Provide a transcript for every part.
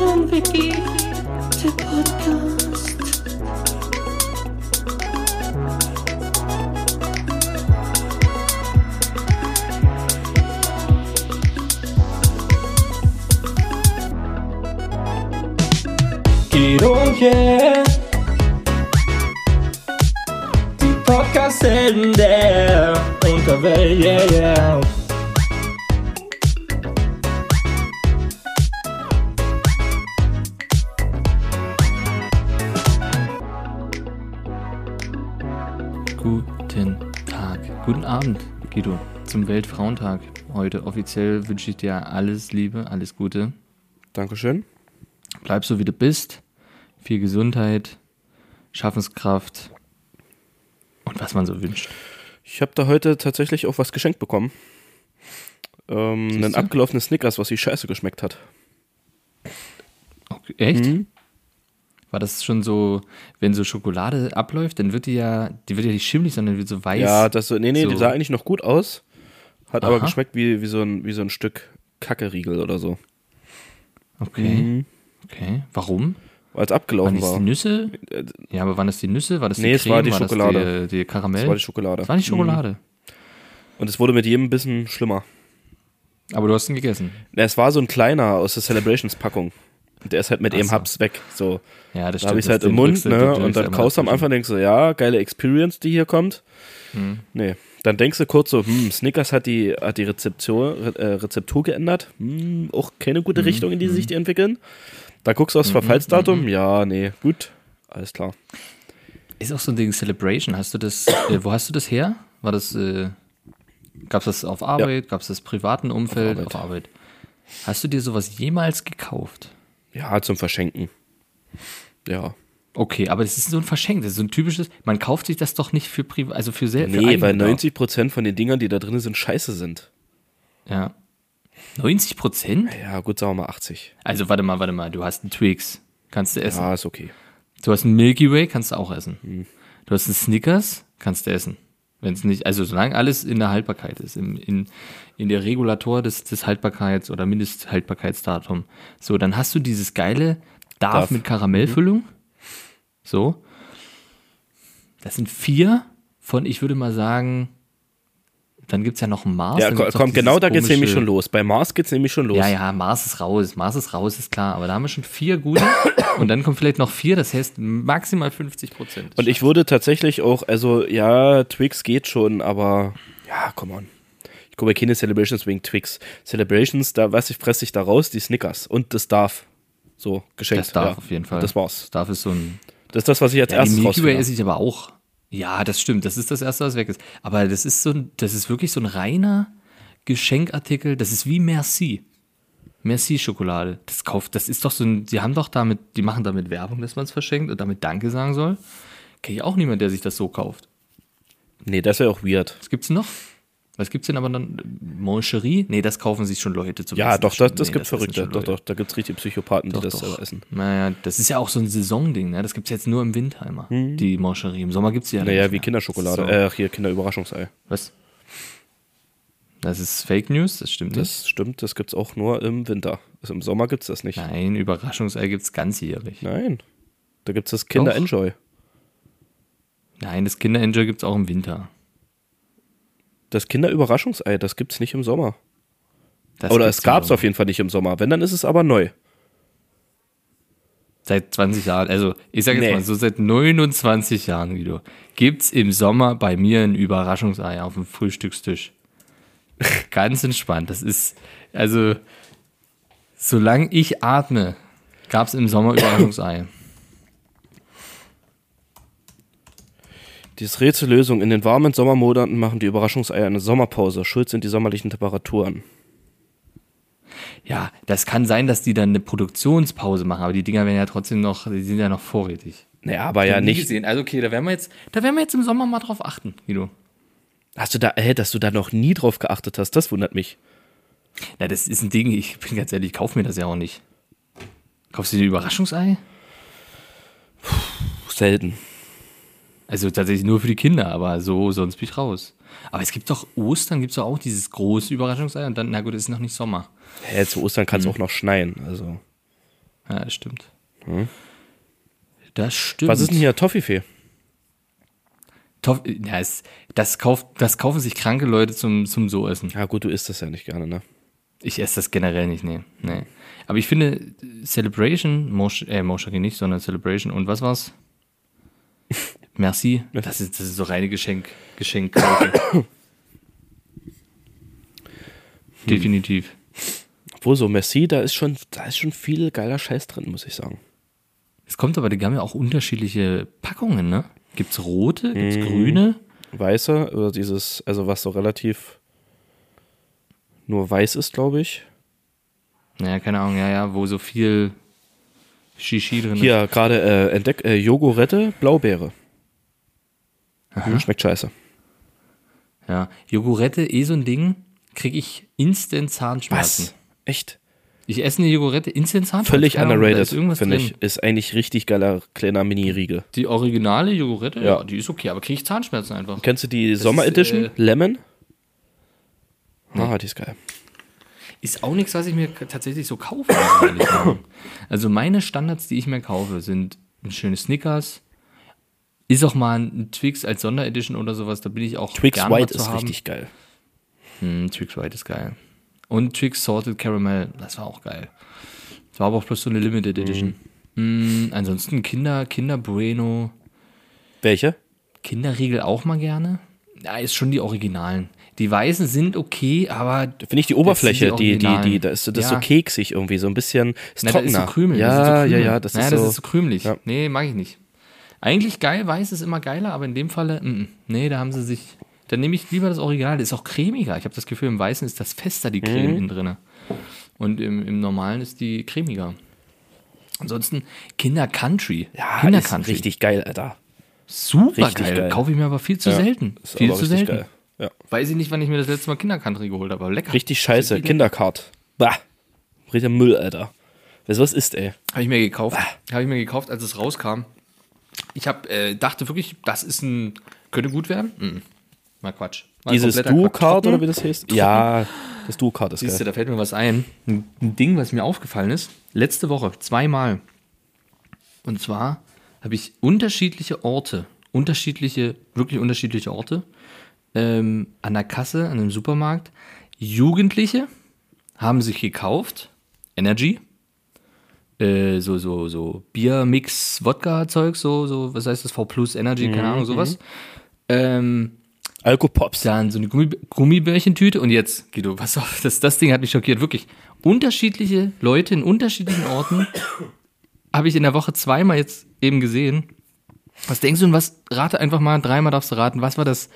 und Vicky, der Podcast. Guido und yeah. Die Podcast-Helden Abend, Guido, zum Weltfrauentag. Heute offiziell wünsche ich dir alles Liebe, alles Gute. Dankeschön. Bleib so wie du bist. Viel Gesundheit, Schaffenskraft und was man so wünscht. Ich habe da heute tatsächlich auch was geschenkt bekommen. Ähm, du? abgelaufenen Snickers, was wie scheiße geschmeckt hat. Okay, echt? Mhm. War das schon so, wenn so Schokolade abläuft, dann wird die ja, die wird ja nicht schimmlig, sondern wird so weiß. Ja, das so, nee, nee, so. die sah eigentlich noch gut aus. Hat aber Aha. geschmeckt wie, wie, so ein, wie so ein Stück Kackeriegel oder so. Okay. Okay. Warum? Weil es Waren abgelaufen das die war. Nüsse? Ja, aber waren das die Nüsse? War das die Nee, es Creme? war die Das Schokolade. die, die Karamell? Das war die Schokolade. Das war die Schokolade. Und es wurde mit jedem Bissen schlimmer. Aber du hast ihn gegessen. Es war so ein kleiner aus der Celebrations-Packung. Der ist halt mit Ach eben so. Haps weg. So, Ja, das da habe ich es halt im Mund, ne? den Und dann kaust du am. Anfang, denkst du, ja, geile Experience, die hier kommt. Hm. Nee. Dann denkst du kurz so, hm, Snickers hat die, hat die Rezeptur, Re- äh, Rezeptur geändert. Hm, auch keine Hm, gute Richtung, in die sich die entwickeln. Da guckst du aufs Verfallsdatum. Ja, nee, gut. Alles klar. Ist auch so ein Ding Celebration. Hast du das, äh, wo hast du das her? War das, äh, gab's das auf Arbeit? Gab's das privaten Umfeld? Arbeit. Auf Arbeit. Hast du dir sowas jemals gekauft? Ja, zum Verschenken. Ja. Okay, aber das ist so ein Verschenk, das ist so ein typisches, man kauft sich das doch nicht für privat, also für selbst. Nee, weil 90% von den Dingern, die da drin sind, scheiße sind. Ja. 90 Prozent? Ja, gut, sagen wir mal 80. Also warte mal, warte mal, du hast einen Twix, kannst du essen. Ja, ist okay. Du hast einen Milky Way, kannst du auch essen. Hm. Du hast einen Snickers, kannst du essen. Wenn es nicht, also solange alles in der Haltbarkeit ist, im, in, in der Regulator des, des Haltbarkeits- oder Mindesthaltbarkeitsdatum. So, dann hast du dieses geile Darf, Darf. mit Karamellfüllung. So. Das sind vier von, ich würde mal sagen, dann gibt es ja noch Mars. Ja, komm, genau da geht's komische- nämlich schon los. Bei Mars geht's nämlich schon los. ja, ja, Mars ist raus. Mars ist raus, ist klar. Aber da haben wir schon vier gute. und dann kommen vielleicht noch vier, das heißt maximal 50 Prozent. Und ich wurde tatsächlich auch, also ja, Twix geht schon, aber ja, come on. Ich gucke keine Celebrations wegen Twix. Celebrations, da weiß ich, fresse ich da raus, die Snickers und das darf. So, geschenkt. Das darf ja. auf jeden Fall. Das war's. Das darf ist so ein. Das ist das, was ich als Ja, die erstes Milky Way esse ich aber auch. Ja, das stimmt. Das ist das erste, was weg ist. Aber das ist so ein, das ist wirklich so ein reiner Geschenkartikel. Das ist wie Merci. Merci-Schokolade. Das kauft, das ist doch so ein, die haben doch damit, die machen damit Werbung, dass man es verschenkt und damit Danke sagen soll. Kenne ich auch niemand, der sich das so kauft. Nee, das wäre auch weird. Was gibt's noch? Was gibt's denn aber dann? Moncherie? Nee, das kaufen sich schon Leute zum Ja, Essen. doch, das, das Nee, gibt Verrückte. Doch, doch, da gibt's richtig Psychopathen, Doch, die das doch. essen. Naja, das ist ja auch so ein Saisonding, ne? Das gibt's jetzt nur im Winter immer, die Moncherie. Im Sommer gibt's die ja. Naja, nicht wie mehr. Kinderschokolade. So. Äh, hier, Kinderüberraschungsei. Was? Das ist Fake News, das stimmt nicht. Das stimmt, das gibt's auch nur im Winter. Also Im Sommer gibt's das nicht. Nein, Überraschungsei gibt's ganzjährig. Nein. Da gibt's das Kinder Doch. Enjoy. Nein, das Kinder-Enjoy gibt's auch im Winter. Das Kinderüberraschungsei, das gibt's nicht im Sommer. Das Oder es gab's auf jeden Fall nicht im Sommer. Wenn, dann ist es aber neu. Seit 20 Jahren, also ich sage jetzt Nee. mal so seit 29 Jahren, Guido, gibt's im Sommer bei mir ein Überraschungsei auf dem Frühstückstisch. Ganz entspannt. Das ist, also, solange ich atme, gab's im Sommer Überraschungsei. Die Rätsellösung. In den warmen Sommermonaten machen die Überraschungseier eine Sommerpause. Schuld sind die sommerlichen Temperaturen. Ja, das kann sein, dass die dann eine Produktionspause machen, aber die Dinger werden ja trotzdem noch, die sind ja noch vorrätig. Naja, aber ja nicht. Gesehen. Also okay, da werden wir jetzt, da werden wir jetzt im Sommer mal drauf achten, Guido. Hast du da, äh, dass du da noch nie drauf geachtet hast, das wundert mich. Na, das ist ein Ding, ich bin ganz ehrlich, ich kauf mir das ja auch nicht. Kaufst du dir ein Überraschungsei? Selten. Also tatsächlich nur für die Kinder, aber so, sonst bin ich raus. Aber es gibt doch Ostern, gibt es doch auch dieses große Überraschungsei und dann, na gut, es ist noch nicht Sommer. Hä, zu Ostern kann es Mhm. auch noch schneien. Also. Ja, das stimmt. Das stimmt. Was ist denn hier Toffifee? Toff ja, es, das, kauft, das kaufen sich kranke Leute zum, zum So-Essen. Ja gut, du isst das ja nicht gerne, ne? Ich esse das generell nicht, nee. nee. Aber ich finde, Celebration, Mosh, äh, Moshaki nicht, sondern Celebration und was war's? Merci. Das ist, das ist so reine Geschenk, Geschenk. Definitiv. Wo so Merci, da ist schon, da ist schon viel geiler Scheiß drin, muss ich sagen. Es kommt aber, die haben ja auch unterschiedliche Packungen, ne? Gibt's rote, gibt's grüne? Weiße, oder dieses, also was so relativ nur weiß ist, glaube ich. Naja, keine Ahnung, ja, ja, wo so viel Shishi drin ist. Hier gerade äh, entdeckt, äh, Jogurette, Blaubeere. Hm, schmeckt scheiße. Ja, Jogurette, eh so ein Ding, kriege ich instant Zahnschmerzen. Was? Echt? Ich esse eine Jogurette, instant Zahnschmerzen. Völlig underrated, finde ich. Ist eigentlich richtig geiler kleiner Mini-Riegel. Die originale Jogurette, Ja. ja, die ist okay, aber kriege ich Zahnschmerzen einfach. Kennst du die ist, Sommer-Edition? äh, Lemon? Ah, die ist geil. Ist auch nichts, was ich mir tatsächlich so kaufe. also meine Standards, die ich mir kaufe, sind ein schönes Snickers. Ist auch mal ein Twix als Sonderedition oder sowas, da bin ich auch Twix gern mal White zu ist haben. richtig geil. Hm, Twix White ist geil. Und Twix Salted Caramel, das war auch geil. Das war aber auch bloß so eine Limited Edition. Hm, ansonsten Kinder, Kinder Bueno, Welche? Kinderriegel auch mal gerne. Ja, ist schon die Originalen. Die Weißen sind okay, aber Finde ich die Oberfläche, die die, die, die, da ist so- das ist Ja. so keksig irgendwie, so ein bisschen, ist Na, das ist trockener. so krümelig. Ja, das ist so ja, ja, das naja, ist das so. ist so krümelig. Ja. Nee, mag ich nicht. Eigentlich geil, weiß ist immer geiler, aber in dem Falle, mm, mm. nee, da haben sie sich. Dann nehme ich lieber das Original, das ist auch cremiger. Ich habe das Gefühl, im Weißen ist das fester, die Mhm. Creme innen drin. Und im, im Normalen ist die cremiger. Ansonsten Kinder Country. ja, Kinder ist Country. richtig geil, Alter. Super richtig geil. geil. Kaufe ich mir aber viel zu Ja, selten. Viel zu richtig selten. geil. Ja. Weiß ich nicht, wann ich mir das letzte Mal Kinder Country geholt habe, aber lecker. Richtig scheiße, Richtig Kinderkart. Bah. Richtiger Müll, Alter. Weißt du, was ist, ey? Habe ich mir gekauft. Habe ich mir gekauft, als es rauskam. Ich hab, äh, dachte wirklich, das ist ein. Könnte gut werden. Mhm. Mal Quatsch. Mal Dieses. Duo-Card oder wie das heißt? Ja, das Duo-Card ist Siehst du, geil. da fällt mir was ein. Ein ein Ding, was mir aufgefallen ist. Letzte Woche, zweimal. Und zwar habe ich unterschiedliche Orte, unterschiedliche, wirklich unterschiedliche Orte, ähm, an der Kasse, an einem Supermarkt. Jugendliche haben sich gekauft, Energy, äh, so, so, so Bier-Mix, Wodka-Zeug, so, so, was heißt das, V Plus Energy, keine Ahnung, sowas. Ähm, Alkopops. dann so eine Gummi Gummibärchentüte und jetzt, Guido, was auf, das, das Ding hat mich schockiert, wirklich. Unterschiedliche Leute in unterschiedlichen Orten habe ich in der Woche zweimal jetzt eben gesehen. Was denkst du und was, rate einfach mal, dreimal darfst du raten, was war das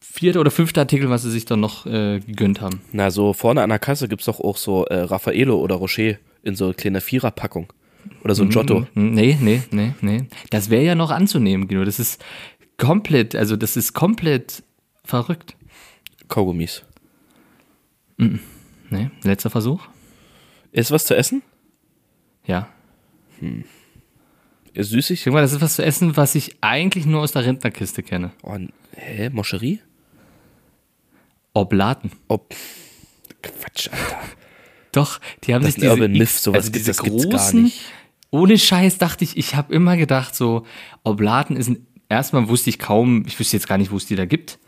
vierte oder fünfte Artikel, was sie sich dann noch äh, gegönnt haben? Na, so vorne an der Kasse gibt es doch auch so äh, Raffaello oder Rocher in so kleiner Viererpackung. Oder so ein Giotto. Hm, Nee, nee, nee, nee. Das wäre ja noch anzunehmen, Guido. Das ist komplett, also das ist komplett verrückt. Kaugummis. Nee, letzter Versuch? Ist was zu essen? Ja. Ist süßig? Guck mal, das ist was zu essen, was ich eigentlich nur aus der Rentnerkiste kenne. Oh, hä? Moscherie? Oblaten. Oh, Quatsch, Alter. Doch, die haben Das sich diese, Urban Myth, sowas also gibt- diese das gibt's gar großen, nicht. ohne Scheiß dachte ich, ich habe immer gedacht so, Oblaten ist ein, erstmal wusste ich kaum, ich wüsste jetzt gar nicht, wo es die da gibt.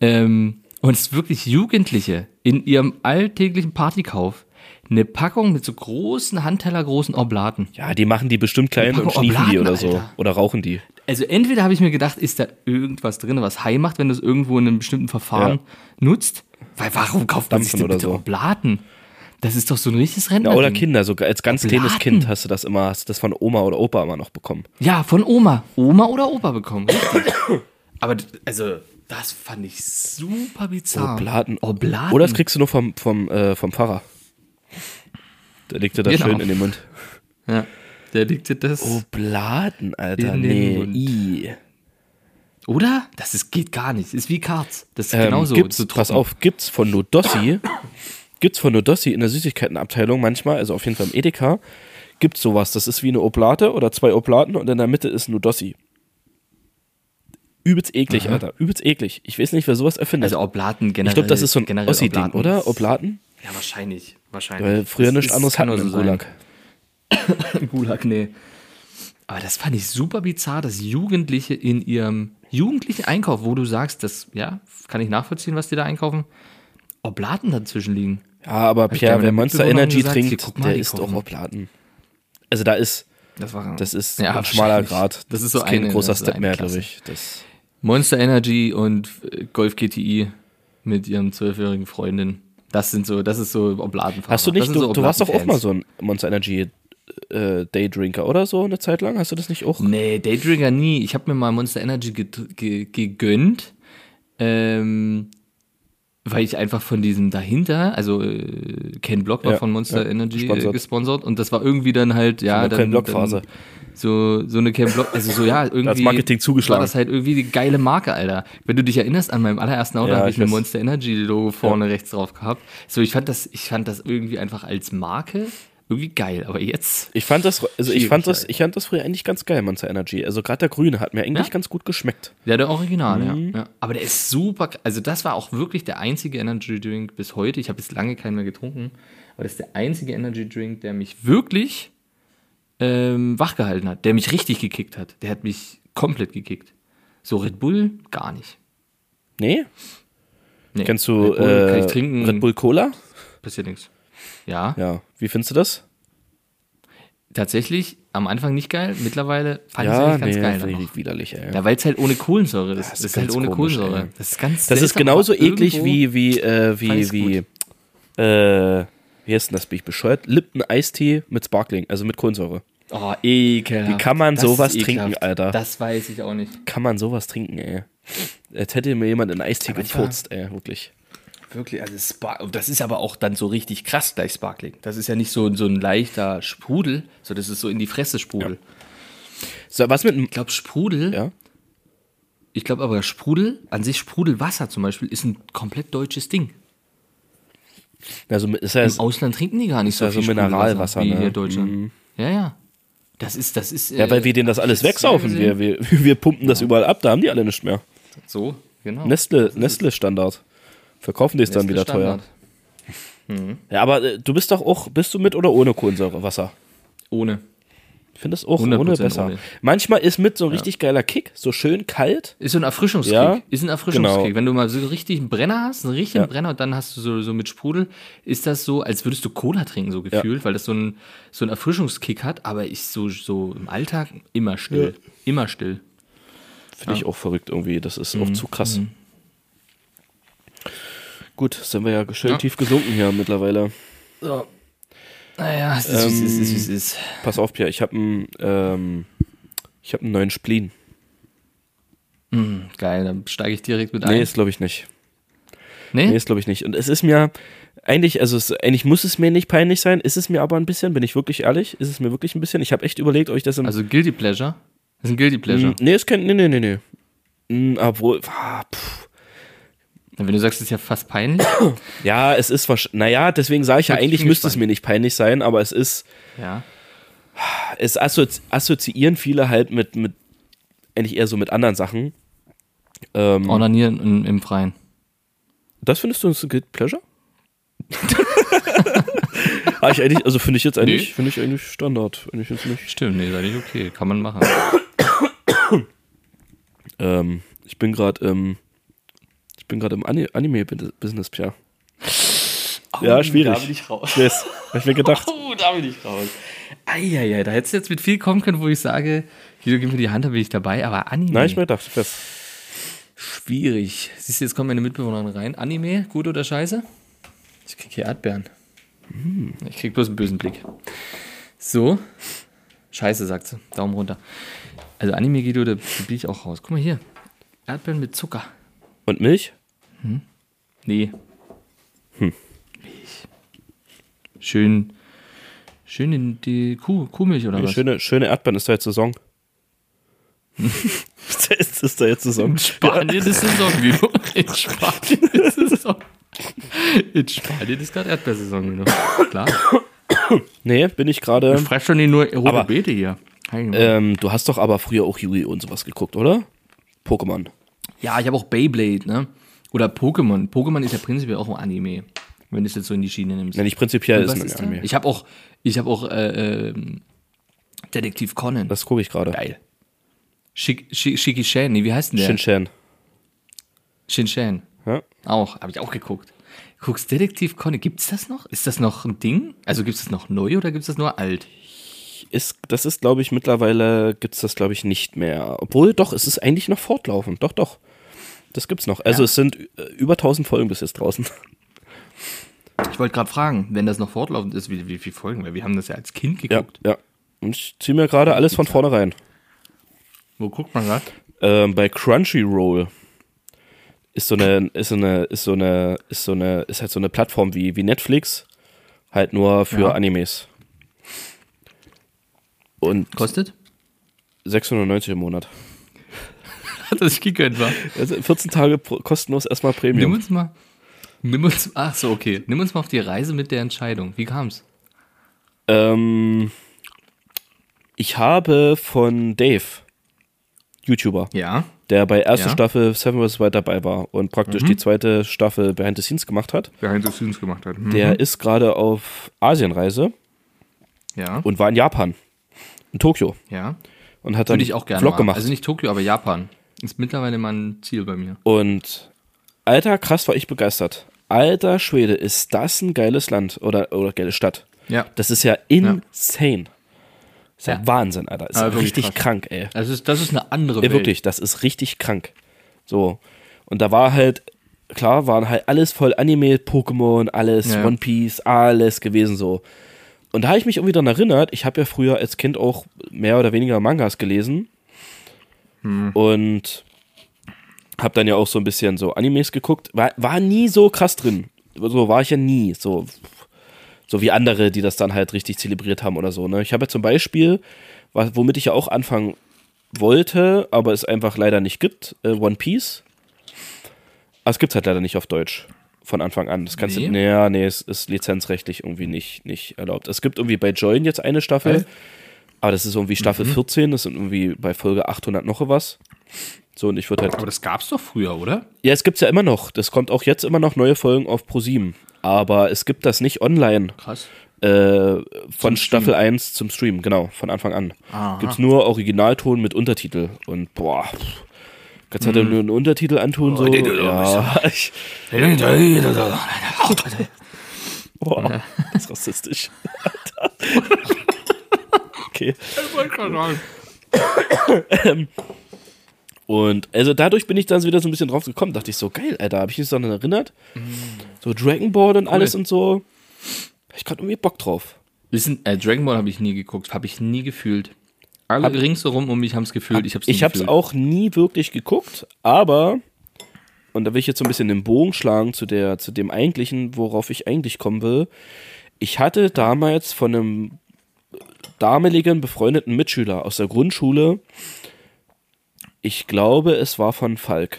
Ähm, und es ist wirklich Jugendliche in ihrem alltäglichen Partykauf eine Packung mit so großen, handtellergroßen Oblaten. Ja, die machen die bestimmt klein und schniefen die Oblaten, oder so. Alter. Oder rauchen die. Also entweder habe ich mir gedacht, ist da irgendwas drin, was high macht, wenn du es irgendwo in einem bestimmten Verfahren Ja. nutzt? Weil warum kauft man sich denn bitte so. Oblaten? Das ist doch so ein richtiges Ja, Rentner. oder Kinder, sogar als ganz kleines Oblaten. Kind hast du das immer, hast du das von Oma oder Opa immer noch bekommen. Ja, von Oma. Oma oder Opa bekommen. Aber also, das fand ich super bizarr. Oblaten. Oblaten. Oder das kriegst du nur vom, vom, äh, vom Pfarrer. Der legt dir das Genau. schön in den Mund. Ja, der liegt dir das. Obladen, Alter. In den nee. Mund. I. Oder? Das ist, geht gar nicht. Ist wie Karts. Das ist Ähm, genauso. gibt's, so pass auf, gibt's von Nudossi, gibt's von Nudossi in der Süßigkeitenabteilung manchmal, also auf jeden Fall im Edeka, gibt's sowas. Das ist wie eine Oblate oder zwei Oblaten und in der Mitte ist Nudossi. Übelst eklig, Alter. Übelst eklig. Ich weiß nicht, wer sowas erfindet. Also Oblaten generell. ich glaube, das ist so ein Ossi-Ding, oder? Oblaten? Ja, wahrscheinlich. Wahrscheinlich. Weil früher Das nichts anderes hatten im so sein. Gulag. Gulag, nee. Aber das fand ich super bizarr, dass Jugendliche in ihrem jugendlichen Einkauf, wo du sagst, das, ja, kann ich nachvollziehen, was die da einkaufen, Oblaten dazwischen liegen. Ja, aber ich Pierre, wer Monster Energy gesagt, trinkt, mal, der isst auch kochen. Oblaten. Also da ist, Das, war, das ist Ja, ein schmaler. Grad. Das ist so kein eine- großer das ist Step mehr, glaube ich. Das, Monster Energy und äh, Golf GTI mit ihrem zwölfjährigen Freundin. Das sind so, das ist so Obladenfahrer. hast du Das nicht, du, so du warst doch auch mal so ein Monster Energy äh, Daydrinker oder so eine Zeit lang? Hast du das nicht auch? Nee, Daydrinker nie. Ich habe mir mal Monster Energy gegönnt, ähm, weil ich einfach von diesem dahinter, also äh, Ken Block war Ja, von Monster ja, Energy gesponsert. äh, gesponsert und das war irgendwie dann halt, ja, eine dann, Ken Block-Phase. dann so, so eine Ken Block, also so, ja, irgendwie Marketing zugeschlagen. war das halt irgendwie die geile Marke, Alter. Wenn du dich erinnerst, an meinem allerersten Auto Ja, habe ich ich ein. Monster Energy Logo vorne rechts drauf gehabt. So, ich fand das, ich fand das irgendwie einfach als Marke irgendwie geil, aber jetzt Ich fand das, also ich fand das, ich fand das früher eigentlich ganz geil, Monster Energy. Also gerade der Grüne hat mir eigentlich Ja? ganz gut geschmeckt. Ja, der Original, Mhm. ja. ja. Aber der ist super. Also, das war auch wirklich der einzige Energy Drink bis heute. Ich habe jetzt lange keinen mehr getrunken. Aber das ist der einzige Energy Drink, der mich wirklich ähm, wachgehalten hat. Der mich richtig gekickt hat. Der hat mich komplett gekickt. So Red Bull, gar nicht. Nee? Nee. Kennst du Red Bull äh, kann ich trinken, Red Bull Cola? passiert nichts. Ja, Ja. Wie findest du das? tatsächlich am Anfang nicht geil. Mittlerweile fand ich es eigentlich ganz nee, geil. ich noch. widerlich, ey. Ja, weil es halt ohne Kohlensäure ist. das ist halt ohne komisch, Kohlensäure. ey. Das ist ganz Das ist genauso eklig wie, wie, äh, wie, wie, äh, wie heißt denn das? Bin ich bescheuert? Lipton Eistee mit Sparkling, also mit Kohlensäure. Oh, ekelhaft. Wie kann man Das sowas trinken. Alter? Das weiß ich auch nicht. Kann man sowas trinken, ey? Als hätte mir jemand in Eistee Aber gefurzt, ey, wirklich. Wirklich, also Spar das ist aber auch dann so richtig krass gleich Sparkling. Das ist ja nicht so, so ein leichter Sprudel, so das ist so in die Fresse Sprudel. So, was mit, Ich glaube Sprudel, ja? ich glaube aber Sprudel, an sich Sprudelwasser zum Beispiel, ist ein komplett deutsches Ding. Also, ist ja, Im Ausland trinken die gar nicht so ja so viel Mineralwasser, wie ne? hier Deutschland. Ja, ja. Das ist, das ist. ja, weil wir denen das alles wegsaufen. Wir, wir, wir pumpen das überall ab, da haben die alle nichts mehr. So, genau. Nestle, Nestle Standard. Verkaufen die es dann wieder teuer. Ja, aber äh, du bist doch auch, bist du mit oder ohne Kohlensäurewasser? Ohne. Ich finde es auch ohne 100% besser. ohne. Manchmal ist mit so ein richtig geiler Kick, so schön kalt. Ist so ein Erfrischungskick. Ja, ist ein Erfrischungskick. genau. Wenn du mal so richtig einen Brenner hast, einen richtigen Ja. Brenner und dann hast du so, so mit Sprudel, ist das so, als würdest du Cola trinken, so gefühlt, weil das so ein, so ein Erfrischungskick hat, aber ich so, so im Alltag immer still. Immer still. Finde ich auch verrückt irgendwie. Das ist auch zu krass. Gut, sind wir ja schön Ja. tief gesunken hier mittlerweile. So. Naja, es ist, wie es ist, es ist, es ist. Pass auf, Pierre, ich habe einen, ähm, ich einen neuen Spleen. Hm, geil, dann steige ich direkt mit Nee, ein. ist glaube ich nicht. Nee? Nee, ist glaube ich nicht. Und es ist mir eigentlich, also es, eigentlich muss es mir nicht peinlich sein, ist es mir aber ein bisschen, bin ich wirklich ehrlich, ist es mir wirklich ein bisschen. Ich habe echt überlegt, euch das im Also Guilty Pleasure? Das ist ein Guilty Pleasure. Mm, Nee, es kennt. Nee, nee, nee, nee. Mm, Obwohl. Ah, pff. Wenn du sagst, es ist ja fast peinlich. Ja, es ist wahrscheinlich. Naja, deswegen sage ich ja, eigentlich müsste es mir nicht peinlich sein, aber es ist. ja. Es assozi assoziieren viele halt mit, mit. Eigentlich eher so mit anderen Sachen. Ähm, Ornanieren im, im Freien. das findest du ein Guilty Pleasure? ah, ich eigentlich, also finde ich jetzt eigentlich, Nee. finde ich eigentlich Standard. Finde ich jetzt nicht. Stimmt, nee, sei nicht okay. Kann man machen. Ähm, ich bin gerade, ich bin gerade im Ani Anime-Business, Pia. ja, schwierig. Da bin ich raus. Ich weiß, hab ich mir gedacht. Oh, da bin ich raus. Eieiei, da hättest du jetzt mit viel kommen können, wo ich sage, Guido, gib mir die Hand, da bin ich dabei. Aber Anime, Nein, ich mir gedacht, fest. schwierig. Siehst du, jetzt kommt meine Mitbewohnerin rein. Anime, gut oder scheiße? Ich krieg hier Erdbeeren. Ich krieg bloß einen bösen Blick. So. Scheiße, sagt sie. Daumen runter. Also Anime, Guido, da bin ich auch raus. Guck mal hier. Erdbeeren mit Zucker. Und Milch? Nee. Milch. Schön, schön in die Kuh, Kuhmilch oder was? Schöne, schöne Erdbeeren ist da jetzt Saison. ist, ist da jetzt Saison? In Spanien ist Saison, Guido. In Spanien ist Saison. In Spanien ist gerade Erdbeersaison, Guido. Klar. Nee, bin ich gerade. Ich fress schon die nur rote Aber- Beete hier. Ähm, du hast doch aber früher auch Yu-Gi-Oh! und sowas geguckt, oder? Pokémon. ja, ich habe auch Beyblade, ne? Oder Pokémon. Pokémon ist ja prinzipiell auch ein Anime. Wenn du es jetzt so in die Schiene nimmst. Nenn ich prinzipiell ist ein ist da? Anime. Ich habe auch, Ich habe auch äh, ähm, Detektiv Conan. Das gucke ich gerade. geil. Shik, Shik, Shiki Shan, nee, wie heißt denn der? Shin Chan. Shin Shan. Ja? Auch, habe ich auch geguckt. Guckst Detektiv Conan, gibt's das noch? Ist das noch ein Ding? Also gibt's das noch neu oder gibt's das nur alt? Ist, das ist, glaube ich, mittlerweile gibt es das, glaube ich, nicht mehr. Obwohl, doch, es ist eigentlich noch fortlaufend. Doch, doch. Das gibt's noch. Also Ja. es sind äh, über 1000 Folgen bis jetzt draußen. Ich wollte gerade fragen, wenn das noch fortlaufend ist, wie, wie viele Folgen? Weil wir haben das ja als Kind Ja, geguckt. ja. Und ich ziehe mir gerade alles von vorne rein. Wo guckt man gerade? Ähm, bei Crunchyroll ist so eine, ist so eine, ist so eine, ist so eine, ist halt so eine Plattform wie, wie Netflix, halt nur für Ja. Animes. Und Kostet? 690 im Monat. Hat das gegönnt war. Also 14 Tage kostenlos erstmal Nimm Premium. uns mal. Nimm uns. Ach so, okay. Nimm uns mal auf die Reise mit der Entscheidung. Wie kam's? Ähm, ich habe von Dave, YouTuber, Ja. der bei erster Ja. Staffel Seven vs. Wild dabei war und praktisch die zweite Staffel Behind the Scenes gemacht hat. Behind the Scenes gemacht hat. Mhm. Der ist gerade auf Asienreise Ja. und war in Japan, in Tokio Ja. und hat dann Würde ich auch gerne Vlog mal. gemacht. Also nicht Tokio, aber Japan. Ist mittlerweile mal ein Ziel bei mir. und alter, krass war ich begeistert. Alter Schwede, ist das ein geiles Land oder, oder geile Stadt. Ja. Das ist ja insane. Das ist ja, Ja. Wahnsinn, Alter. Das ist ja wirklich richtig krass. krank, ey. Also ist, das ist eine andere Ja, Welt. wirklich, das ist richtig krank. So. Und da war halt, klar, waren halt alles voll Anime, Pokémon, alles, Ja. One Piece, alles gewesen so. Und da habe ich mich irgendwie daran erinnert, ich habe ja früher als Kind auch mehr oder weniger Mangas gelesen. Hm. Und habe dann ja auch so ein bisschen so Animes geguckt. War, war nie so krass drin. So war ich ja nie. So, so wie andere, die das dann halt richtig zelebriert haben oder so. Ne? Ich habe ja zum Beispiel, womit ich ja auch anfangen wollte, aber es einfach leider nicht gibt, äh, One Piece. Aber es gibt halt leider nicht auf Deutsch von Anfang an. Das kannst Nee? du, naja, nee, es ist lizenzrechtlich irgendwie nicht, nicht erlaubt. Es gibt irgendwie bei Join jetzt eine Staffel, Hä? Aber das ist irgendwie Staffel 14, das sind irgendwie bei Folge 800 noch was. So, und ich würde halt Aber das gab's doch früher, oder? ja, es gibt's ja immer noch. Das kommt auch jetzt immer noch neue Folgen auf ProSieben. Aber es gibt das nicht online Krass. äh, von Staffel 1 zum Stream, genau, von Anfang an. Aha. Gibt's nur Originalton mit Untertitel. Und boah, kannst du halt nur einen Untertitel antun, so. Ja. boah, das ist rassistisch. Okay. Und also dadurch bin ich dann wieder so ein bisschen drauf gekommen. Dachte ich so, geil, Alter, habe ich mich daran erinnert? So Dragon Ball und alles und so. Hab ich gerade irgendwie Bock drauf. Wissen, äh, Dragon Ball habe ich nie geguckt, habe ich nie gefühlt. Alle Hab- ringsherum um mich haben es gefühlt, ich habe es Ich habe es auch nie wirklich geguckt, aber, und da will ich jetzt so ein bisschen den Bogen schlagen zu, der, zu dem eigentlichen, worauf ich eigentlich kommen will. Ich hatte damals von einem damaligen befreundeten Mitschüler aus der Grundschule, ich glaube, es war von Falk.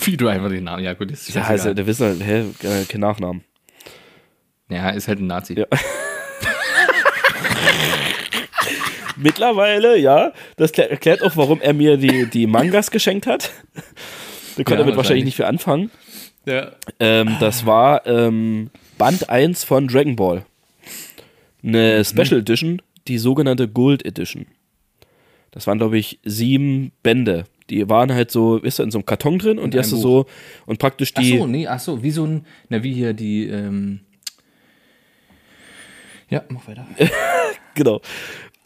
Wie du einfach den Namen, ja gut, ist Ja, also, der wissen halt, hä, äh, kein Nachnamen. ja, ist halt ein Nazi. Ja. Mittlerweile, ja. Das klär- erklärt auch, warum er mir die, die Mangas geschenkt hat. Da konnte Ja, er mit wahrscheinlich wahrscheinlich. nicht viel anfangen. Ja. Ähm, das war ähm, Band 1 von Dragon Ball. Eine Special Edition, die sogenannte Gold Edition. Das waren, glaube ich, sieben Bände. Die waren halt so, ist in so einem Karton drin und die hast du so und praktisch Ach die. so, nee, ach so, wie so ein, na wie hier die, ähm, ja, mach weiter. Genau.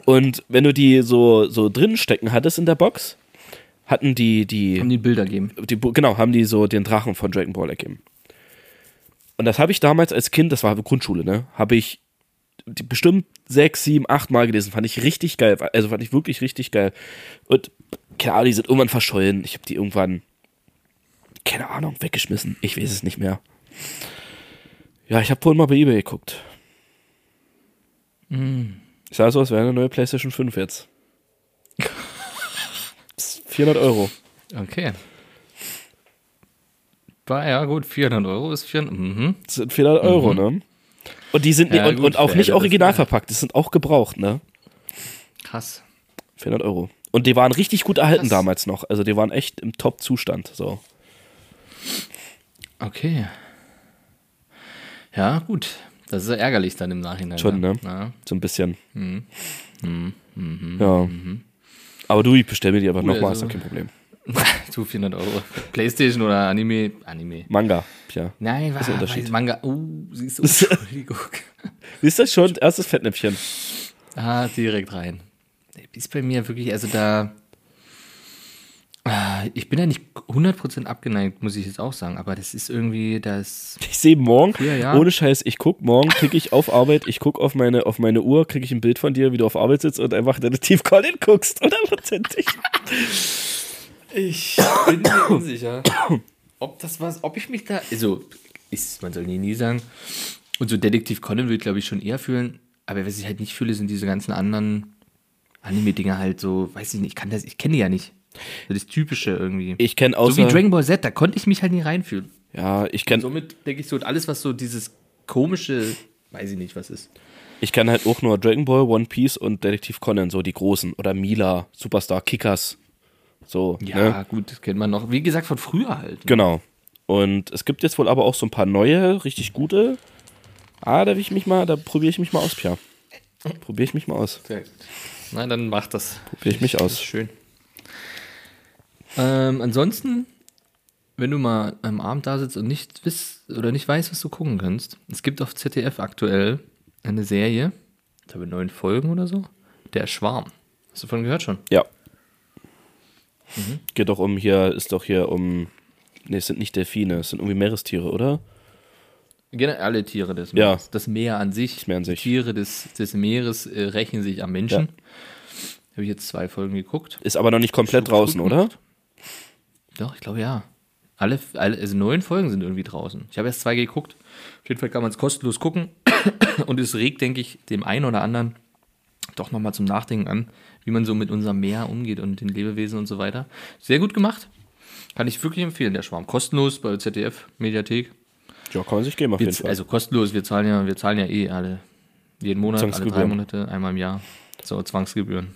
Und wenn du die so, so drin stecken hattest in der Box, hatten die, die, Haben die Bilder geben. die, genau, haben die so den Drachen von Dragon Ball ergeben. Und das habe ich damals als Kind, das war Grundschule, ne, habe ich bestimmt sechs, sieben, acht Mal gelesen. Fand ich richtig geil. Also fand ich wirklich richtig geil. Und keine Ahnung, die sind irgendwann verschollen. Ich habe die irgendwann, keine Ahnung, weggeschmissen. Ich weiß es nicht mehr. Ja, ich habe vorhin mal bei eBay geguckt. Ich sah so, als wäre eine neue PlayStation 5 jetzt. Das ist 400 Euro. Okay. War ja gut, 400 Euro ist 400, mhm. Das sind 400 Euro, ne? Und die sind Ja, und, gut, und auch nicht original verpackt, die sind auch gebraucht, ne? Krass. 400 Euro. Und die waren richtig gut erhalten Krass. damals noch. Also die waren echt im Top-Zustand. So. Okay. Ja, gut. Das ist ja ärgerlich dann im Nachhinein. Schon, ne? Ja. So ein bisschen. Mhm. Ja. Aber du, ich bestell mir die einfach Cool, nochmal, also- ist doch kein Problem. Zu 400 Euro. Playstation oder Anime? Anime. Manga, ja. Nein, was ist der Unterschied? Manga. Oh, siehst du, Entschuldigung. Ist das schon erstes Fettnäpfchen? Ah, direkt rein. Ist bei mir wirklich, also da. Ah, Ich bin ja nicht 100% abgeneigt, muss ich jetzt auch sagen, aber das ist irgendwie das. Ich sehe morgen, Früher, ja. ohne Scheiß, ich guck morgen, klicke ich auf Arbeit, ich guck auf meine, auf meine Uhr, kriege ich ein Bild von dir, wie du auf Arbeit sitzt und einfach Detektiv Colin guckst, hundertprozentig. Ich bin mir unsicher, ob das was, ob ich mich da. Also, ist, man soll nie, nie sagen. Und so Detektiv Conan will, glaube ich, schon eher fühlen. Aber was ich halt nicht fühle, sind diese ganzen anderen Anime-Dinger halt so, weiß ich nicht, ich kann das, ich kenne die ja nicht. Das Typische irgendwie. Ich kenne so wie Dragon Ball Z, da konnte ich mich halt nie reinfühlen. ja, ich kenne Somit denke ich so, alles, was so dieses komische, weiß ich nicht, was ist. ich kenn halt auch nur Dragon Ball, One Piece und Detektiv Conan, so die großen. Oder Mila, Superstar, Kickers. So, Ja, ne? gut, das kennt man noch. Wie gesagt, von früher halt. ne? Genau. Und es gibt jetzt wohl aber auch so ein paar neue, richtig gute. Ah, da will ich mich mal, da probiere ich mich mal aus, Pia. Probiere ich mich mal aus. Sehr gut. Nein, dann mach das. Probiere ich mich aus. schön. Ähm, ansonsten, wenn du mal am Abend da sitzt und nicht wisst oder nicht weißt, was du gucken kannst, es gibt auf ZDF aktuell eine Serie, ich glaube neun Folgen oder so, der Schwarm. Hast du davon gehört schon? Ja. Mhm. Geht doch um hier, ist doch hier um. Ne, es sind nicht Delfine, es sind irgendwie Meerestiere, oder? Generell alle Tiere des Ja. Meeres. Das Meer an sich. Das Meer an sich. Die Tiere des, des Meeres äh, rächen sich am Menschen. Habe ich jetzt zwei Folgen geguckt. Ist aber noch nicht komplett draußen, oder? Doch, ich glaube ja. Alle, alle, also neun Folgen sind irgendwie draußen. Ich habe erst zwei geguckt. Auf jeden Fall kann man es kostenlos gucken. Und es regt, denke ich, dem einen oder anderen doch nochmal zum Nachdenken an, wie man so mit unserem Meer umgeht und den Lebewesen und so weiter. Sehr gut gemacht. Kann ich wirklich empfehlen, der Schwarm. Kostenlos bei ZDF, Mediathek. Ja, kann man sich geben auf Wir, jeden Fall. also kostenlos, wir zahlen ja, wir zahlen ja eh alle, jeden Monat, alle drei. Monate, einmal im Jahr. So, Zwangsgebühren.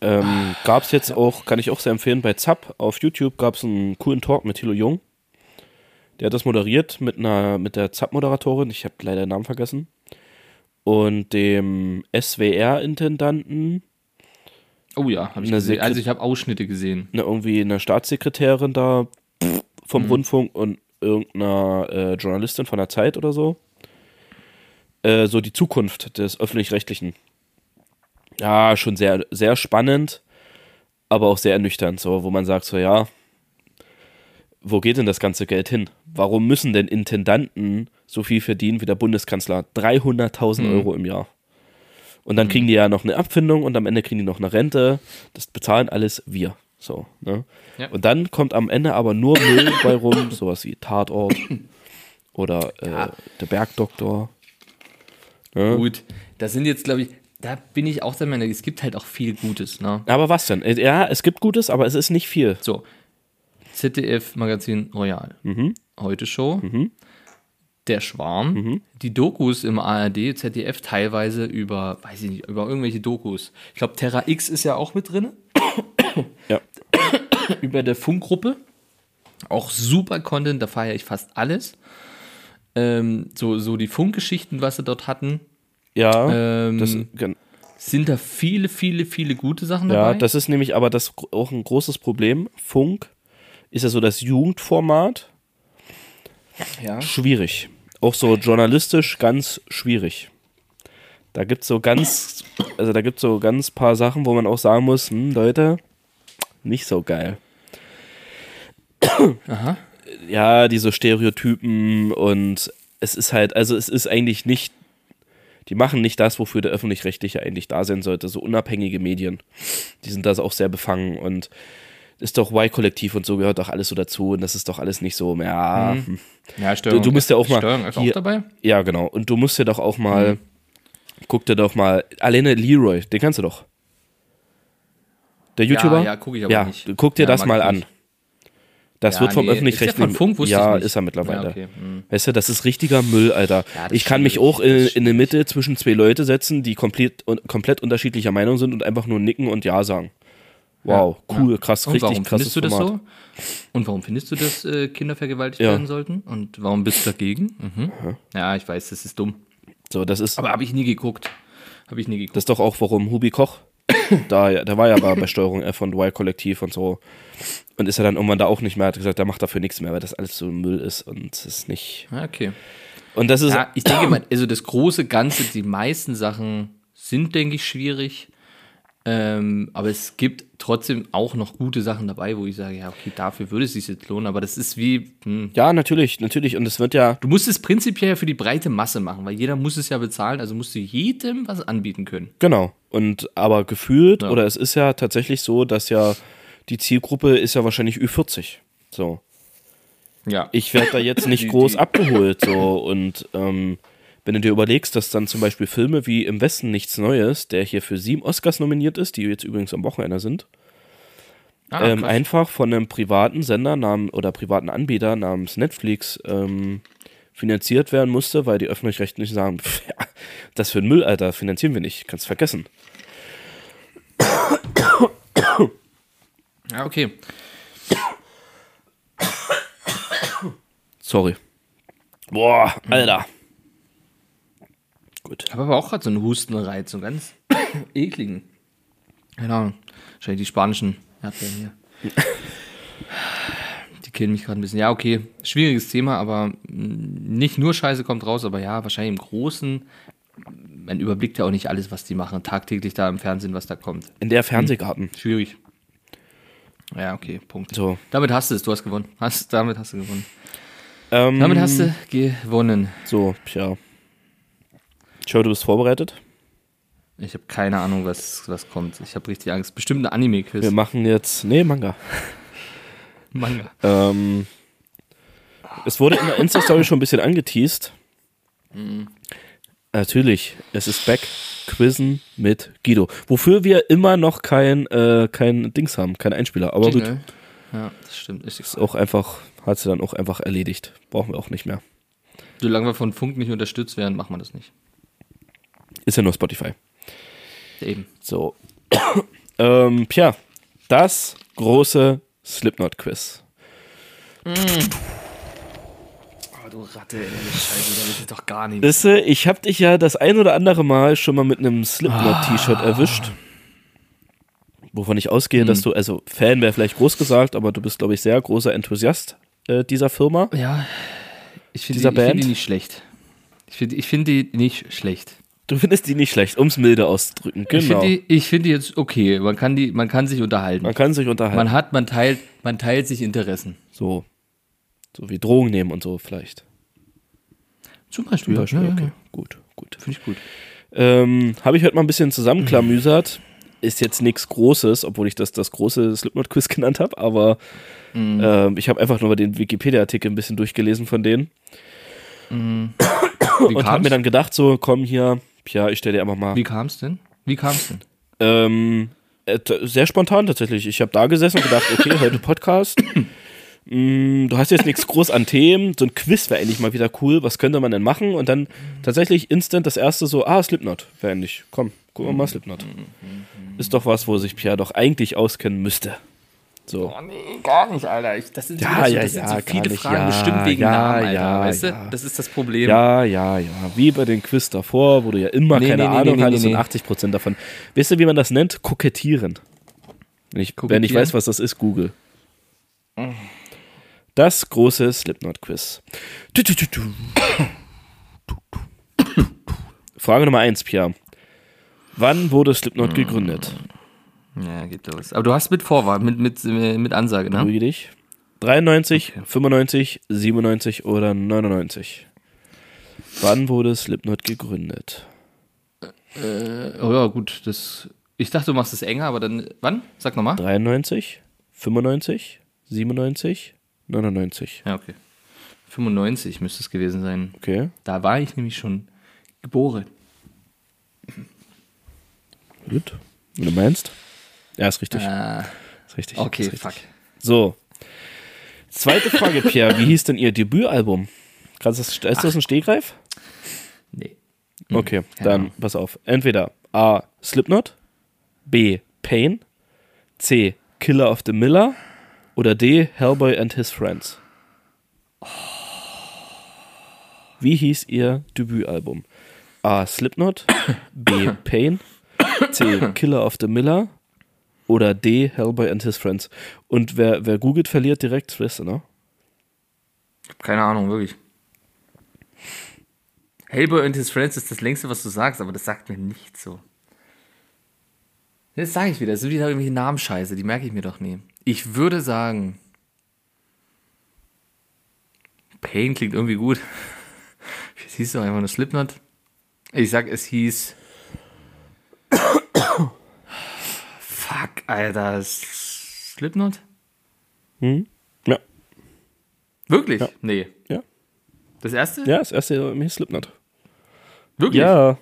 Ähm, gab es jetzt auch, kann ich auch sehr empfehlen, bei Zapp auf YouTube gab es einen coolen Talk mit Thilo Jung. Der hat das moderiert mit einer, mit der Zapp-Moderatorin, ich habe leider den Namen vergessen. Und dem SWR-Intendanten, Oh ja, habe ich Eine gesehen. Also ich habe Ausschnitte gesehen. ne, irgendwie eine Staatssekretärin da vom Rundfunk und irgendeiner äh, Journalistin von der Zeit oder so. Äh, so die Zukunft des öffentlich-rechtlichen. Ja, schon sehr, sehr spannend, aber auch sehr ernüchternd, so, wo man sagt, so, ja, wo geht denn das ganze Geld hin? Warum müssen denn Intendanten so viel verdienen wie der Bundeskanzler? 300.000 Euro im Jahr. Und dann kriegen die ja noch eine Abfindung und am Ende kriegen die noch eine Rente. Das bezahlen alles wir. So, ne? Ja. Und dann kommt am Ende aber nur Müll bei rum, sowas wie Tatort oder äh, der Bergdoktor. Ne? Gut, das sind jetzt, glaube ich, da bin ich auch der Meinung, es gibt halt auch viel Gutes. Ne? Aber was denn? Ja, es gibt Gutes, aber es ist nicht viel. So, ZDF Magazin Royal, Mhm. Heute Show, Der Schwarm, die Dokus im ARD, ZDF teilweise über, weiß ich nicht, über irgendwelche Dokus. Ich glaube, Terra X ist ja auch mit drin. Ja. über der Funkgruppe. Auch super Content, da feiere ich fast alles. Ähm, so, so die Funkgeschichten, was sie dort hatten, Ja, ähm, das, gen- sind da viele, viele, viele gute Sachen dabei. ja, das ist nämlich aber das auch ein großes Problem. Funk ist ja so das Jugendformat. ja. Schwierig. Auch so journalistisch ganz schwierig. Da gibt es so ganz, also da gibt so ganz paar Sachen, wo man auch sagen muss, hm, Leute, nicht so geil. Aha. ja, diese Stereotypen und es ist halt, also es ist eigentlich nicht, die machen nicht das, wofür der öffentlich-rechtliche eigentlich da sein sollte, so unabhängige Medien. Die sind da auch sehr befangen und ist doch Y-Kollektiv und so gehört doch alles so dazu und das ist doch alles nicht so, ja, hm. Ja, Steuerung. Du- du musst ja auch mal einfach hier- auch dabei. ja genau. Und du musst dir doch auch Mhm. mal, guck dir doch mal, alleine Leroy, den kannst du doch. Der YouTuber? Ja, ja, guck ich aber ja, nicht. guck dir Ja, das mal an. Das Ja, wird vom nee. öffentlich-rechtlichen. Ist ja, ich nicht. ist er mittlerweile. Ja, okay. hm. Weißt du, das ist richtiger Müll, Alter. Ja, ich kann mich auch in, in der Mitte zwischen zwei Leute setzen, die komplett, komplett unterschiedlicher Meinung sind und einfach nur nicken und Ja sagen. Wow, Ja, cool, ja. krass, Und richtig warum krasses findest du das Format. so? Und warum findest du, dass äh, Kinder vergewaltigt Ja. werden sollten? Und warum bist du dagegen? Mhm. Ja, ich weiß, das ist dumm. So, das ist, Aber habe ich nie geguckt. Habe ich nie geguckt. das ist doch auch, warum Hubi Koch, da, der war ja bei, bei Steuerung F und Y-Kollektiv und so. Und ist ja dann irgendwann da auch nicht mehr, hat gesagt, der macht dafür nichts mehr, weil das alles so Müll ist und es ist nicht. Ja, okay. Und das ist, Ja, ich denke mal, also das große Ganze, die meisten Sachen sind, denke ich, schwierig. Ähm, aber es gibt trotzdem auch noch gute Sachen dabei, wo ich sage, ja, okay, dafür würde es sich jetzt lohnen. Aber das ist wie, hm, ja, natürlich, natürlich. Und es wird ja, du musst es prinzipiell ja für die breite Masse machen, weil jeder muss es ja bezahlen, also musst du jedem was anbieten können. Genau. Und aber gefühlt, Ja. oder es ist ja tatsächlich so, dass ja die Zielgruppe ist ja wahrscheinlich Ü40. So. Ja. Ich werde da jetzt nicht Die- groß die- abgeholt. So. Und ähm, wenn du dir überlegst, dass dann zum Beispiel Filme wie Im Westen nichts Neues, der hier für sieben Oscars nominiert ist, die jetzt übrigens am Wochenende sind, Ah, ähm, einfach von einem privaten Sender namen, oder privaten Anbieter namens Netflix ähm, finanziert werden musste, weil die öffentlich-rechtlichen sagen, pff, ja, das für ein Müll, Alter, finanzieren wir nicht, kannst vergessen. ja, okay. Sorry. Boah, Alter. Gut. Ich habe aber auch gerade so einen Hustenreiz, so einen ganz ekligen. Keine Ahnung. Wahrscheinlich die spanischen Erdbeeren hier. Die killen mich gerade ein bisschen. Ja, okay. Schwieriges Thema, aber nicht nur Scheiße kommt raus, aber ja, wahrscheinlich im Großen. Man überblickt ja auch nicht alles, was die machen, tagtäglich da im Fernsehen, was da kommt. In der Fernsehgarten. Schwierig. Ja, okay, Punkt. So. Damit hast du es, du hast gewonnen. Hast, damit hast du gewonnen. Ähm, Damit hast du gewonnen. So, tja. Joe, du bist vorbereitet? Ich habe keine Ahnung, was, was kommt. Ich habe richtig Angst. Bestimmt eine Anime-Quiz. Wir machen jetzt. Nee, Manga. Manga. Ähm, es wurde in der Insta-Story schon ein bisschen angeteased. Natürlich, es ist back. Quizzen mit Guido. Wofür wir immer noch kein, äh, kein Dings haben, kein Einspieler. Aber gut, Jingle. Ja, das stimmt. Ist ist auch einfach, hat sie dann auch einfach erledigt. Brauchen wir auch nicht mehr. Solange wir von Funk nicht unterstützt werden, machen wir das nicht. Ist ja nur Spotify. Eben. So. ähm, tja, das große Slipknot-Quiz. Oh, du Ratte, ey, Scheiße, da will ich doch gar nicht. Wisse, ich hab dich ja das ein oder andere Mal schon mal mit einem Slipknot-T-Shirt erwischt. Wovon ich ausgehe, dass du, also Fan wäre vielleicht groß gesagt, aber du bist, glaube ich, sehr großer Enthusiast äh, dieser Firma. Ja, ich finde die, ich find die nicht schlecht. Ich finde ich find die nicht schlecht. Du findest die nicht schlecht, um es milde auszudrücken. Ich Genau. finde die, ich find die jetzt okay. Man kann, die, man kann sich unterhalten. Man kann sich unterhalten. Man hat, man teilt, man teilt sich Interessen. so. So wie Drogen nehmen und so vielleicht. Zum Beispiel. Zum Beispiel, ja, ja, okay. ja. Gut, gut. Finde ich gut. Ähm, Habe ich heute mal ein bisschen zusammenklamüsert. Ist jetzt nichts Großes, obwohl ich das das große Slipknot-Quiz genannt habe, aber Mhm. ähm, ich habe einfach nur den Wikipedia-Artikel ein bisschen durchgelesen von denen Wie und habe mir dann gedacht, so komm hier, ja, ich stelle dir einfach mal. Wie kam es denn? Wie kam es denn? Ähm, äh, sehr spontan tatsächlich. Ich habe da gesessen und gedacht, okay, heute Podcast. Mm, Du hast jetzt nichts groß an Themen. So ein Quiz wäre endlich mal wieder cool. Was könnte man denn machen? Und dann tatsächlich instant das erste so, ah, Slipknot wäre endlich. Komm, gucken wir mal Slipknot. Ist doch was, wo sich Pierre doch eigentlich auskennen müsste. So. Oh nee, gar nicht, Alter. Ich, das sind, Ja, so, das ja, sind ja, so viele. Fragen, Ja, bestimmt wegen ja, Namen, Alter. ja, weißt du? Das ist das Problem. Ja, ja, ja. Wie bei den Quiz davor, wo du ja immer Nee, keine nee, Ahnung nee, hattest und nee. 80% davon. Weißt du, wie man das nennt? Kokettieren. Wenn ich, wenn ich weiß, was das ist, Google. Das große Slipknot-Quiz. Frage Nummer 1, Pierre. Wann wurde Slipknot gegründet? Ja, geht los. Aber du hast mit Vorwahl, mit, mit, äh, mit Ansage, ne? Beruhige dich. 93, Okay. 95, 97 oder 99? Wann wurde Slipknot gegründet? Oh ja, gut. Das, ich dachte, du machst es enger, aber dann. Wann? Sag nochmal. 93, 95, 97, 99. Ja, okay. 95 müsste es gewesen sein. Okay. Da war ich nämlich schon geboren. Gut. Wenn du meinst? Ja, ist richtig. Äh, Ist richtig. okay, ist richtig. fuck. So. Zweite Frage, Pierre. Wie hieß denn Ihr Debütalbum? Kannst das, ist das ein Stehgreif? Nee. Okay, keine dann Ahnung. pass auf. Entweder A. Slipknot, B. Pain, C. Killer of the Miller oder D. Hellboy and His Friends? Wie hieß ihr Debütalbum? A. Slipknot, B. Pain, C. Killer of the Miller oder D. Hellboy and His Friends? Und wer, wer googelt, verliert direkt, wisst ihr, ne? Keine Ahnung, wirklich. Hellboy and his friends ist das längste, was du sagst, aber das sagt mir nicht so. Das sage ich wieder. Das sind wieder irgendwelche Namenscheiße, die merke ich mir doch nie. Ich würde sagen. Pain klingt irgendwie gut. Es hieß doch einfach nur Slipknot. Ich sag, es hieß. Fuck, Alter. Slipknot? Hm? Ja. Wirklich? Ja. Nee. Ja. Das erste? Ja, das erste hieß Slipknot. Wirklich? Ja,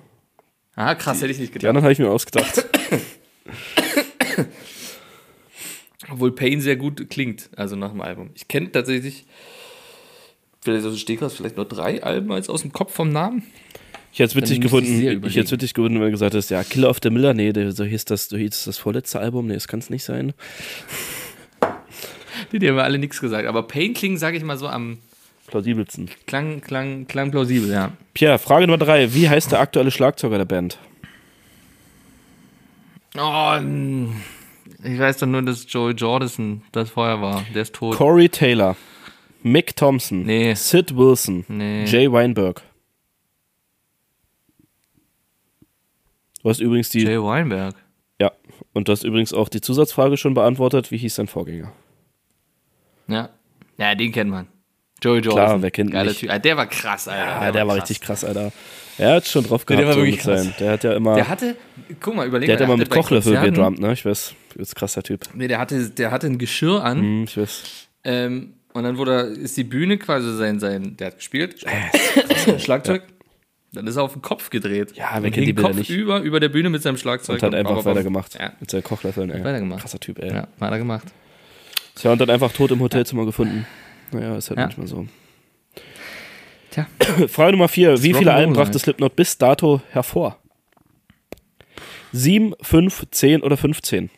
Ah, krass, hätte ich nicht die gedacht. anderen habe ich mir ausgedacht. Obwohl Pain sehr gut klingt, also nach dem Album. Ich kenne tatsächlich, vielleicht aus dem Stegreif, vielleicht nur drei Alben als aus dem Kopf vom Namen. Ich hätte es witzig gefunden, ich, hätte es witzig gefunden, wenn du gesagt hast, ja, Killer of the Miller, nee, so hieß das, so hieß das vorletzte Album, nee, das kann es nicht sein. Die, die haben alle nichts gesagt. Aber Pain klingt, sage ich mal so, am Plausibelsten. Klang, Klang, Klang plausibel, ja. Pierre, Frage Nummer drei. Wie heißt der aktuelle Schlagzeuger der Band? Oh, n- ich weiß doch nur, dass Joey Jordison das vorher war. Der ist tot. Corey Taylor, Mick Thompson, Nee. Sid Wilson, Nee. Jay Weinberg. Du hast übrigens die, Jay Weinberg. ja, und du hast übrigens auch die Zusatzfrage schon beantwortet. Wie hieß dein Vorgänger? Ja. Ja, den kennt man. Joey Jordison. Klar, wer kennt Geiler nicht? Typ. Ah, Der war krass, Alter. Ja, der, war krass. richtig krass, Alter. Er hat schon drauf der gehabt, war so wirklich mit krass. sein. Der hat ja immer, Der der, hatte, guck mal, überleg hat mal. immer der mit Kochlöffel gedrummt, ne? Ich weiß, ist krasser Typ. Nee, der hatte, der hatte ein Geschirr an. Hm, ich weiß. Ähm, und dann wurde, ist die Bühne quasi sein, sein, der hat gespielt, Schlagzeug. Dann ist er auf den Kopf gedreht. Ja, wer kennt hing die Bilder Kopf nicht? über, über der Bühne mit seinem Schlagzeug. Und hat einfach bam. weitergemacht. Ja, Mit seinen Kochlöffeln, ey. weitergemacht. Krasser Typ, ey. ja, hat er gemacht. Tja, und dann einfach tot im Hotelzimmer gefunden. Naja, ist halt Ja. manchmal so. Tja. Frage Nummer vier. Wie viele Alben brachte Slipknot bis dato hervor? Sieben, fünf, zehn oder 15?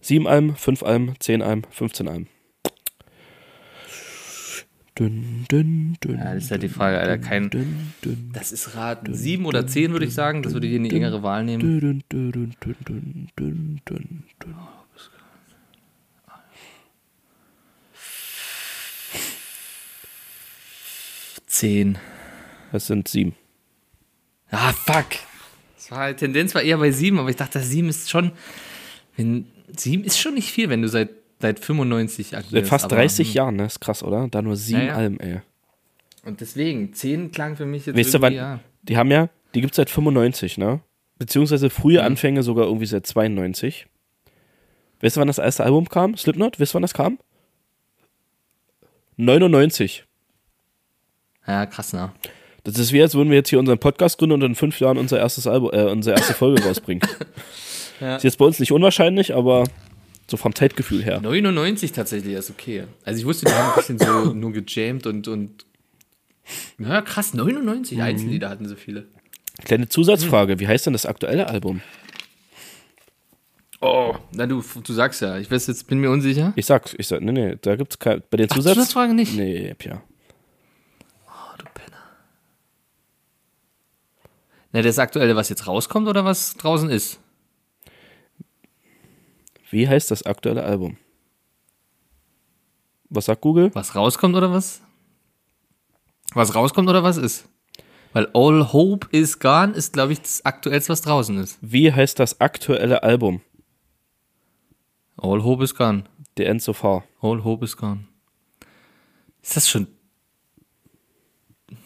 Sieben Alben, fünf Alben, zehn Alben, 15 Alben. Dünn, dünn, dünn, Ja, das ist halt die Frage, Alter. Kein, das ist raten. Sieben oder zehn, würde ich sagen. Das würde ich in die engere Wahl nehmen. Zehn. Das sind sieben. Ah, fuck. Das war halt, Tendenz war eher bei sieben, aber ich dachte, sieben ist schon, wenn, sieben ist schon nicht viel, wenn du seit, seit 95 aktiv Seit fast aber- 30 Jahren, ne? Ist krass, oder? Da nur sieben Ja, ja. Alben, ey. Und deswegen, zehn klang für mich jetzt Weißt du, irgendwie, wann, ja. die haben ja, die gibt es seit 95, ne? Beziehungsweise frühe Mhm. Anfänge sogar irgendwie seit 92. Weißt du, wann das erste Album kam? Slipknot? Weißt du, wann das kam? 99. Ja, krass, ne? Das ist wie, als würden wir jetzt hier unseren Podcast gründen und in fünf Jahren unser erstes Album, äh, unsere erste Folge rausbringen. Ja. Ist jetzt bei uns nicht unwahrscheinlich, aber so vom Zeitgefühl her. 99 tatsächlich ist okay. Also ich wusste, die haben ein bisschen so nur gejammt und, und ja, krass, 99 Mhm. Einzellieder hatten so viele. Kleine. Zusatzfrage, wie heißt denn das aktuelle Album? Oh, na du, du sagst ja, ich weiß jetzt, bin mir unsicher. Ich sag, ich sag, nee, nee, da gibt's kein, bei den Ach, Zusatz... Zusatzfrage nicht? Nee, ja. Oh, du Penner. Na, das aktuelle, was jetzt rauskommt oder was draußen ist? Wie heißt das aktuelle Album? Was sagt Google? Was rauskommt oder was? Was rauskommt oder was ist? Weil All Hope is Gone ist, glaube ich, das aktuellste, was draußen ist. Wie heißt das aktuelle Album? All Hope is Gone. The End So Far. All Hope is Gone. Ist das schon.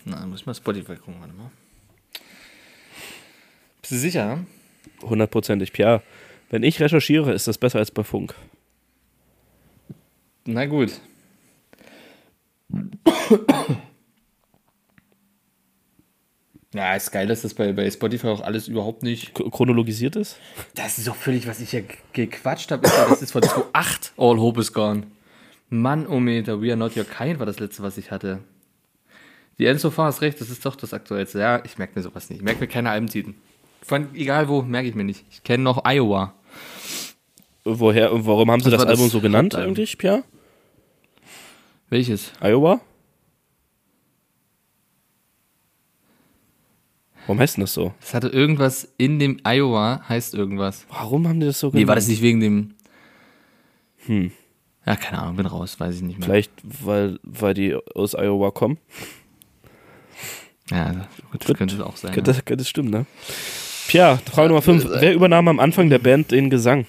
Na, muss ich mal Spotify gucken, warte mal. Bist du sicher? ne? Hundertprozentig. Pia, wenn ich recherchiere, ist das besser als bei Funk. Na gut. Ja, ist geil, dass das bei, bei Spotify auch alles überhaupt nicht. Chronologisiert ist? Das ist doch völlig, was ich ja ge- gequatscht habe. Das ist von 2008. All Hope is Gone. Mann, oh Meter, We Are Not Your Kind war das letzte, was ich hatte. Die End so far ist recht, das ist doch das aktuellste. Ja, ich merke mir sowas nicht. Ich merke mir keine Albentitel. Von egal wo, merke ich mir nicht. Ich kenne noch Iowa. Woher, warum haben sie Das das, das Album so genannt Hauptalbum. eigentlich, Pierre? Welches? Iowa? Warum heißt denn das so? Das hatte irgendwas in dem Iowa, heißt irgendwas. Warum haben die das so genannt? Nee, war das nicht wegen dem. Hm. Ja, keine Ahnung, bin raus, weiß ich nicht mehr. Vielleicht, weil, weil die aus Iowa kommen? Ja, gut, das könnte es auch sein. Könnte, könnte das stimmen, ne? Pierre, Frage Nummer 5. Wer übernahm am Anfang der Band den Gesang?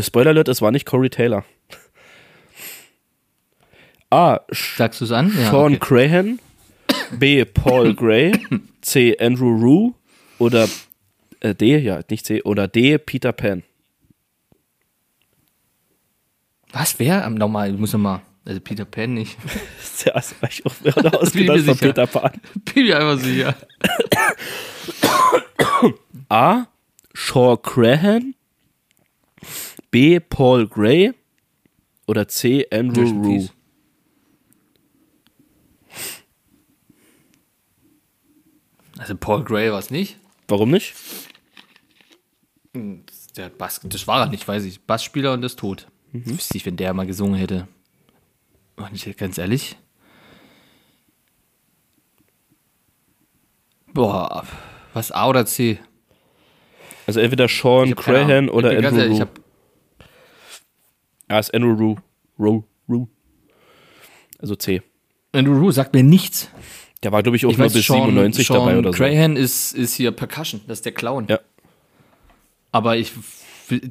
Spoiler Alert, es war nicht Corey Taylor. A. Sagst du es an? Ja, Sean okay. Crahan. B. Paul Gray. C. Andrew Rue. Oder äh, D, ja, nicht C. Oder D. Peter Pan. Was, wer? Nochmal, ich muss nochmal. Also Peter Pan nicht. Ja, das war ich auch Bin ausgedacht mir von sicher. Peter Pan. Bin mir einfach sicher. A. Sean Crahan. B. Paul Gray. Oder C. Andrew Rue. Also Paul Gray war es nicht. Warum nicht? Der Bass, das war er nicht, weiß ich. Bassspieler und ist tot. Mhm. Wüsste ich, wenn der mal gesungen hätte. Und ich, ganz ehrlich. Boah, was A oder C? Also entweder Sean Crahan oder Andrew ehrlich, ich Rue. Ja, ist Andrew Rue. Rue. Rue. Also C. Andrew Rue sagt mir nichts. Der war, glaube ich, auch Ich nur weiß, bis Sean, 97 Sean dabei oder so. Crahan ist, ist hier Percussion, das ist der Clown. Ja. Aber ich,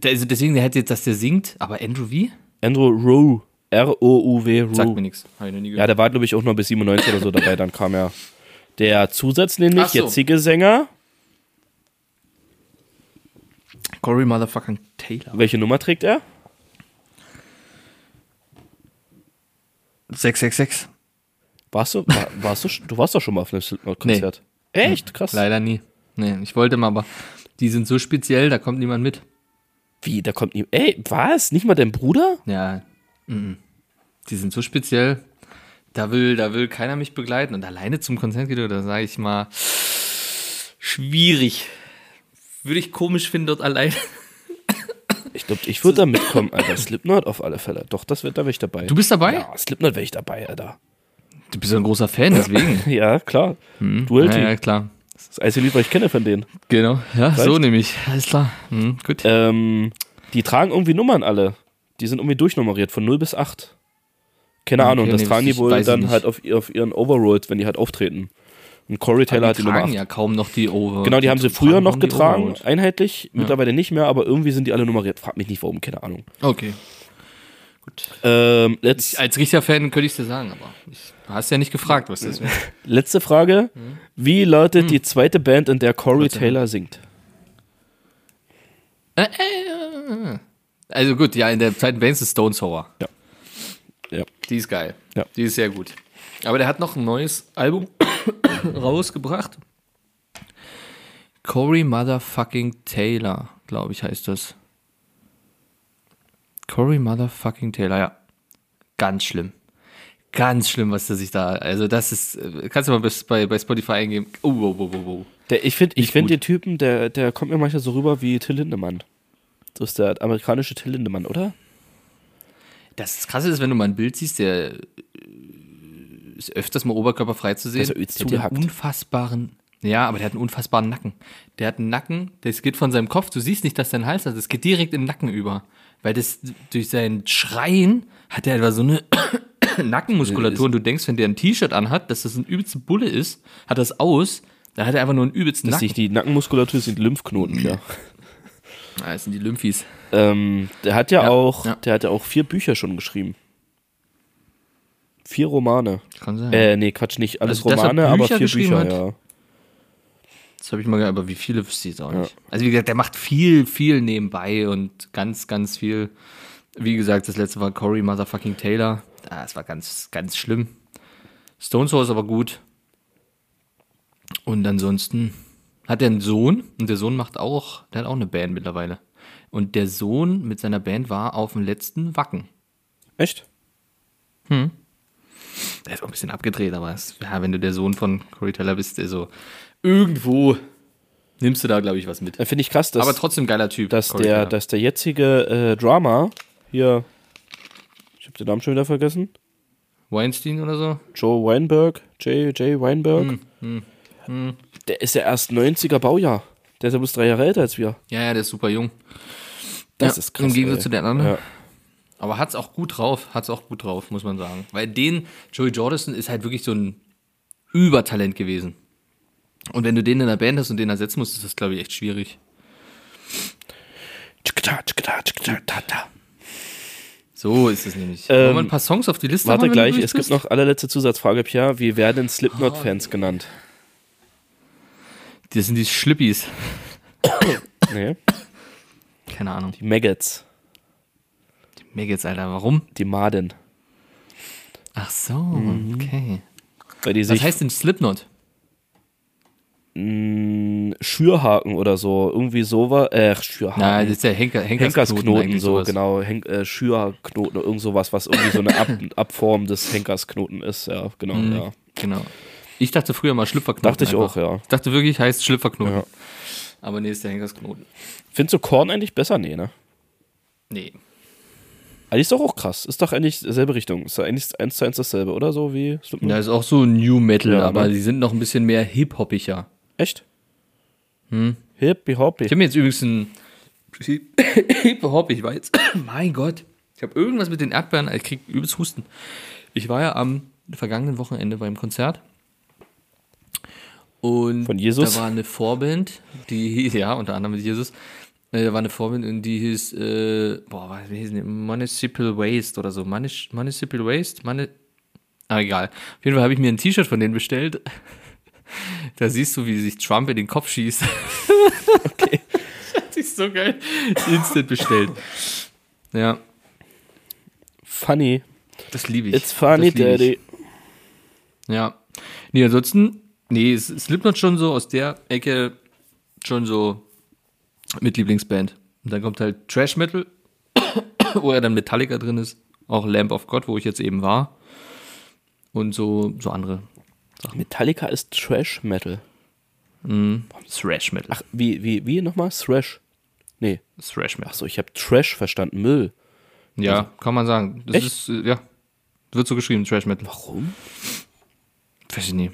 also deswegen, der hätte jetzt, dass der singt, aber Andrew wie? Andrew Rue. R-O-U-W. Sagt mir Rue. nichts. Ja, der war, glaube ich, auch nur bis 97 oder so dabei. Dann kam ja der Zusatz, nämlich so. jetzige Sänger. Corey Motherfucking Taylor. Welche Nummer trägt er? 666. Warst du, war, warst du, du warst doch schon mal auf einem Slipknot-Konzert. Echt? Krass. Leider nie. Nee, ich wollte mal, aber die sind so speziell, da kommt niemand mit. Wie, da kommt nie. Ey, was? Nicht mal dein Bruder? Ja, mhm. die sind so speziell, da will, da will keiner mich begleiten. Und alleine zum Konzert geht, da sage ich mal, schwierig. Würde ich komisch finden, dort allein. Ich glaube, ich würde da mitkommen, Alter. Slipknot auf alle Fälle. Doch, das wird, da wäre ich dabei. Du bist dabei? Ja, Slipknot wäre ich dabei, Alter. Du bist ja ein großer Fan, deswegen. Ja, klar. Duality. ja, ja, klar. Das ist das einzige Lied, was ich kenne von denen. Genau. Ja, Reicht. so nämlich. Alles klar. Mhm, gut. Ähm, die tragen irgendwie Nummern alle. Die sind irgendwie durchnummeriert von 0 bis 8. Keine Okay, Ahnung, das nee, tragen ich die wohl ich dann halt auf, auf ihren Overalls, wenn die halt auftreten. Und Corey Taylor hat die die Nummer tragen 8. ja kaum noch die Over. Genau, die haben sie früher noch die getragen, einheitlich. Mittlerweile nicht mehr, aber irgendwie sind die alle nummeriert. Frag mich nicht warum, keine Ahnung. Okay. Gut. Ähm, letz, Als richtiger Fan könnte ich es dir sagen, aber ich, du hast ja nicht gefragt, was das wäre. letzte Frage. Mhm. Wie lautet die zweite Band, in der Corey Taylor singt? Also gut, ja, in der zweiten Band ist Stone Sour. Ja. Ja. Die ist geil. Ja. Die ist sehr gut. Aber der hat noch ein neues Album rausgebracht. Corey Motherfucking Taylor, glaube ich, heißt das. Corey Motherfucking Taylor, ja. Ganz schlimm. Ganz schlimm, was der sich da. Also, das ist. äh, Kannst du mal bei, bei Spotify eingeben. Oh, oh, oh, oh, oh. Der, ich finde ich find den Typen, der, der kommt mir manchmal so rüber wie Till Lindemann. Das ist der amerikanische Till Lindemann, oder? Das Krasse ist, wenn du mal ein Bild siehst, der ist öfters mal oberkörperfrei zu sehen. ja übelst der hat einen unfassbaren, ja, aber der hat einen unfassbaren Nacken. Der hat einen Nacken, das geht von seinem Kopf, du siehst nicht, dass sein Hals hat, das geht direkt den Nacken über. Weil das durch sein Schreien hat er etwa so eine Nackenmuskulatur und du denkst, wenn der ein T-Shirt anhat, dass das ein übelste Bulle ist, hat das aus, da hat er einfach nur einen übelsten Das Nacken. nicht die Nackenmuskulatur, sind Lymphknoten, ja. Ah, das sind die Lymphis. ähm, der hat ja, Ja, auch, ja. der hat ja auch vier Bücher schon geschrieben. Vier Romane. Kann sein. Äh, nee, Quatsch, nicht alles Also, Romane, aber vier Bücher, hat? ja. Das habe ich mal gehört, aber wie viele wüsste ich jetzt auch nicht. Also wie gesagt, der macht viel, viel nebenbei und ganz, ganz viel. Wie gesagt, das letzte war Corey Motherfucking Taylor. Ah, Das war ganz, ganz schlimm. Stone Sour ist aber gut. Und ansonsten hat er einen Sohn und der Sohn macht auch, der hat auch eine Band mittlerweile. Und der Sohn mit seiner Band war auf dem letzten Wacken. Echt? Der ist auch ein bisschen abgedreht, aber es, ja, wenn du der Sohn von Corey Taylor bist, der so irgendwo nimmst du da, glaube ich, was mit. Finde ich krass, dass, Aber trotzdem geiler Typ. dass, Corey der, Taylor. dass der jetzige äh, Drama hier, ich habe den Namen schon wieder vergessen, Weinstein oder so? Joe Weinberg, J. J. Weinberg, Hm, der ist ja erst 90er Baujahr. Der ist ja bloß drei Jahre älter als wir. Ja, ja, der ist super jung. Das ja, ist krass. Im Gegensatz ey. zu den anderen. Ja. Aber hat's auch gut drauf, hat's auch gut drauf, muss man sagen. Weil den, Joey Jordison ist halt wirklich so ein Übertalent gewesen. Und wenn du den in der Band hast und den ersetzen musst, ist das, glaube ich, echt schwierig. So ist es nämlich. Ähm, Wollen wir ein paar Songs auf die Liste Warte gleich, es gibt noch allerletzte Zusatzfrage, Pierre. Wie werden Oh, Slipknot-Fans genannt? Das sind die Schlippis. Nee, Keine Ahnung. die Maggots, Maggots, Alter, warum? die Maden. Ach so, Mhm. okay. Was heißt denn Slipknot? mh, Schürhaken oder so, irgendwie sowas, äh, Schürhaken. Na, das ist der Henker, Henkersknoten, Henkersknoten, so sowas. genau, Hen äh, Schürknoten, irgend sowas, was irgendwie so eine Ab Abform des Henkersknoten ist, ja, genau, Mhm. ja. Genau. Ich dachte früher mal Schlüpferknoten. Dachte ich auch, ja. Ich dachte wirklich, heißt Schlüpferknoten. Ja. Aber nee, ist der Henkersknoten. Findest du Korn eigentlich besser? Nee, ne? Nee. Eigentlich ist doch auch krass. Ist doch eigentlich selbe Richtung. Ist doch eigentlich eins zu eins dasselbe, oder so wie Slipknot? Da ist auch so New Metal, Ja, aber ne? die sind noch ein bisschen mehr hip-hoppiger. Echt? Hm. Hippie hoppy. Ich habe mir jetzt übrigens ein Hip-Hop, ich war jetzt, mein Gott, ich habe irgendwas mit den Erdbeeren, ich krieg übelst Husten. Ich war ja am vergangenen Wochenende beim Konzert und Von Jesus? da war eine Vorband, die hieß, ja, unter anderem mit Jesus, da war eine und die hieß, äh, boah, wie hieß die? Municipal Waste oder so, Munic Municipal Waste, Mani ah, egal. Auf jeden Fall habe ich mir ein T-Shirt von denen bestellt. Da siehst du, wie sich Trump in den Kopf schießt. Okay. Das ist so geil. Instant bestellt. Ja, Funny. das liebe ich. It's funny, daddy. Ja. Nee, ansonsten, nee, es Slipknot schon so aus der Ecke schon so mit Lieblingsband. Und dann kommt halt Trash Metal, wo ja dann Metallica drin ist. Auch Lamp of God, wo ich jetzt eben war. Und so, so andere Metallica ist Trash Metal. Thrash Metal. Ach, wie, wie, wie nochmal? Thrash? Nee. Thrash Metal. Achso, ich habe Trash verstanden. Müll. Ja, kann man sagen. Das Echt? ist, äh, ja. Wird so geschrieben, Trash Metal. Warum? Weiß ich nicht.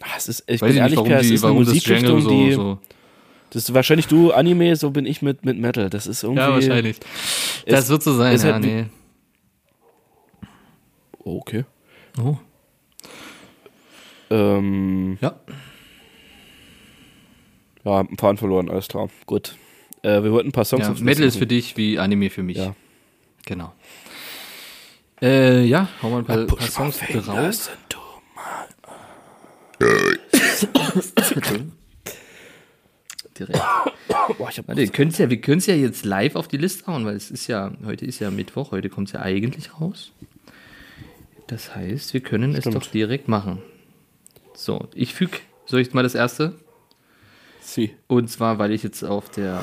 Ah, es ist, ich Weiß bin ich nicht, ehrlich, warum, Pierre, es die, ist eine warum Genre Musikrichtung, so, die. so. Das ist wahrscheinlich du Anime, so bin ich mit, mit Metal. Das ist irgendwie. Ja, wahrscheinlich. Das wird so sein, ist ja, halt nee. Oh, okay. Oh. Ähm, Ja. ja, ein Faden verloren, alles klar. Gut. Äh, wir wollten ein paar Songs ja Metal ist Liste für dich wie Anime für mich. Ja. Genau. Äh, ja, hauen wir ein paar, machen. paar Songs Push Direkt. Boah, ich hab Warte, wir können's ja, wir können es ja jetzt live auf die Liste hauen, weil es ist ja, heute ist ja Mittwoch, heute kommt es ja eigentlich raus. Das heißt, wir können es Stimmt. doch direkt machen. So, ich füge, soll ich mal das erste? Sie. Und zwar, weil ich jetzt auf der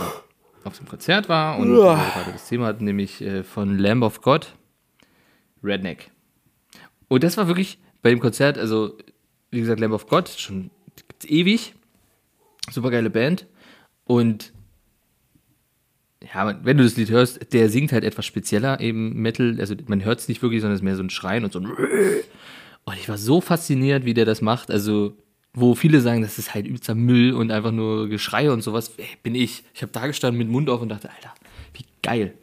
auf dem Konzert war und Uah. gerade das Thema hatten, nämlich äh, von Lamb of God, Redneck. Und das war wirklich bei dem Konzert, also wie gesagt, Lamb of God, schon ewig, super geile Band. Und ja, wenn du das Lied hörst, der singt halt etwas spezieller, eben Metal, also man hört es nicht wirklich, sondern es ist mehr so ein Schreien und so ein und ich war so fasziniert, wie der das macht. Also, wo viele sagen, das ist halt übelster Müll und einfach nur Geschrei und sowas, ey, bin ich. Ich habe da gestanden mit dem Mund auf und dachte, Alter, wie geil.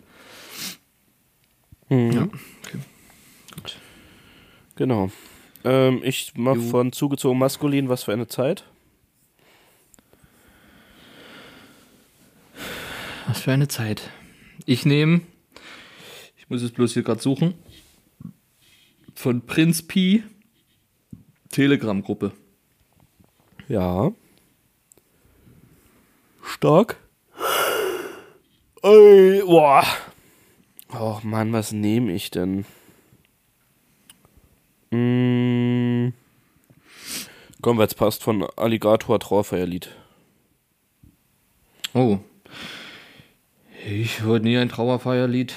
Ja, okay. Gut. Genau. Ähm, ich mach Jo. von zugezogen maskulin was für eine Zeit. Was für eine Zeit. Ich nehme, ich muss es bloß hier gerade suchen, von Prinz Pi, Telegram-Gruppe. Ja. Stark. Ey, boah. Och Mann, was nehme ich denn? Mm. Komm, es passt von Alligator Trauerfeierlied. Oh. Ich hörte nie ein Trauerfeierlied.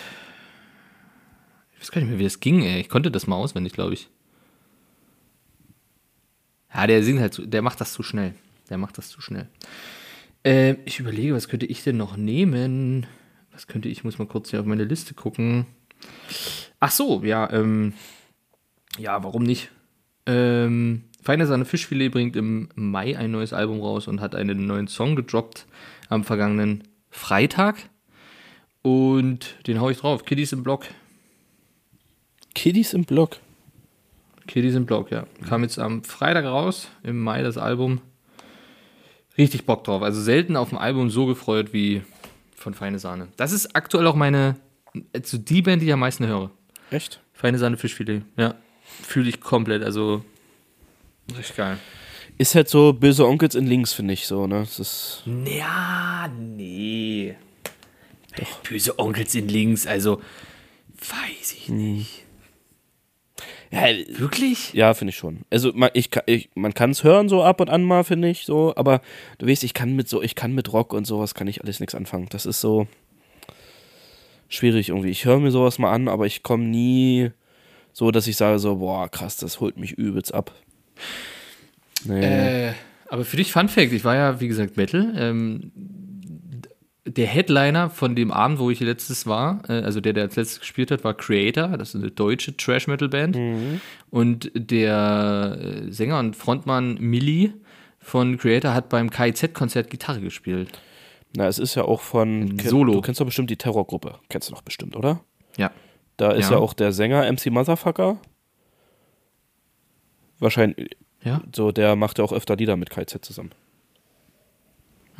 Ich weiß gar nicht mehr, wie das ging, ey. Ich konnte das mal auswendig, glaube ich. Ja, der singt halt, zu, der macht das zu schnell. Der macht das zu schnell. Äh, ich überlege, was könnte ich denn noch nehmen? Was könnte ich, muss mal kurz hier auf meine Liste gucken. Ach so, ja, ähm, ja, warum nicht? Ähm, Feine Sahne Fischfilet bringt im Mai ein neues Album raus und hat einen neuen Song gedroppt am vergangenen Freitag. Und den hau ich drauf. Kiddies im Block. Kiddies im Block. Kiddies im Block, ja. Kam jetzt am Freitag raus, im Mai das Album. Richtig Bock drauf. Also selten auf dem Album so gefreut wie von Feine Sahne. Das ist aktuell auch meine, also die Band, die ich am meisten höre. Echt? Feine Sahne Fischfilet. Ja. Fühle ich komplett. Also richtig geil. Ist halt so böse Onkels in links, finde ich so, ne? Das ist. Ja, nee. Böse Onkels in links, also weiß ich nicht. Ja, Wirklich? ja finde ich schon. Also man, ich, kann- ich, man kann es hören so ab und an mal, finde ich so, aber du weißt, ich kann mit so, ich kann mit Rock und sowas kann ich alles nichts anfangen. Das ist so schwierig irgendwie. Ich höre mir sowas mal an, aber ich komme nie so, dass ich sage so, boah, krass, das holt mich übelst ab. Nee. Äh, aber für dich Fun Fact, ich war ja, wie gesagt, Metal. Ähm, der Headliner von dem Abend, wo ich letztes war, äh, also der, der als letztes gespielt hat, war Creator. Das ist eine deutsche Trash-Metal-Band. Und der äh, Sänger und Frontmann Milli von Creator hat beim KIZ-Konzert Gitarre gespielt. Na, es ist ja auch von. Solo. Du kennst doch bestimmt die Terrorgruppe. Kennst du doch bestimmt, oder? Ja. Da ist ja, Ja. auch der Sänger MC Motherfucker. Wahrscheinlich, Ja? so, der macht ja auch öfter Lieder mit KZ zusammen.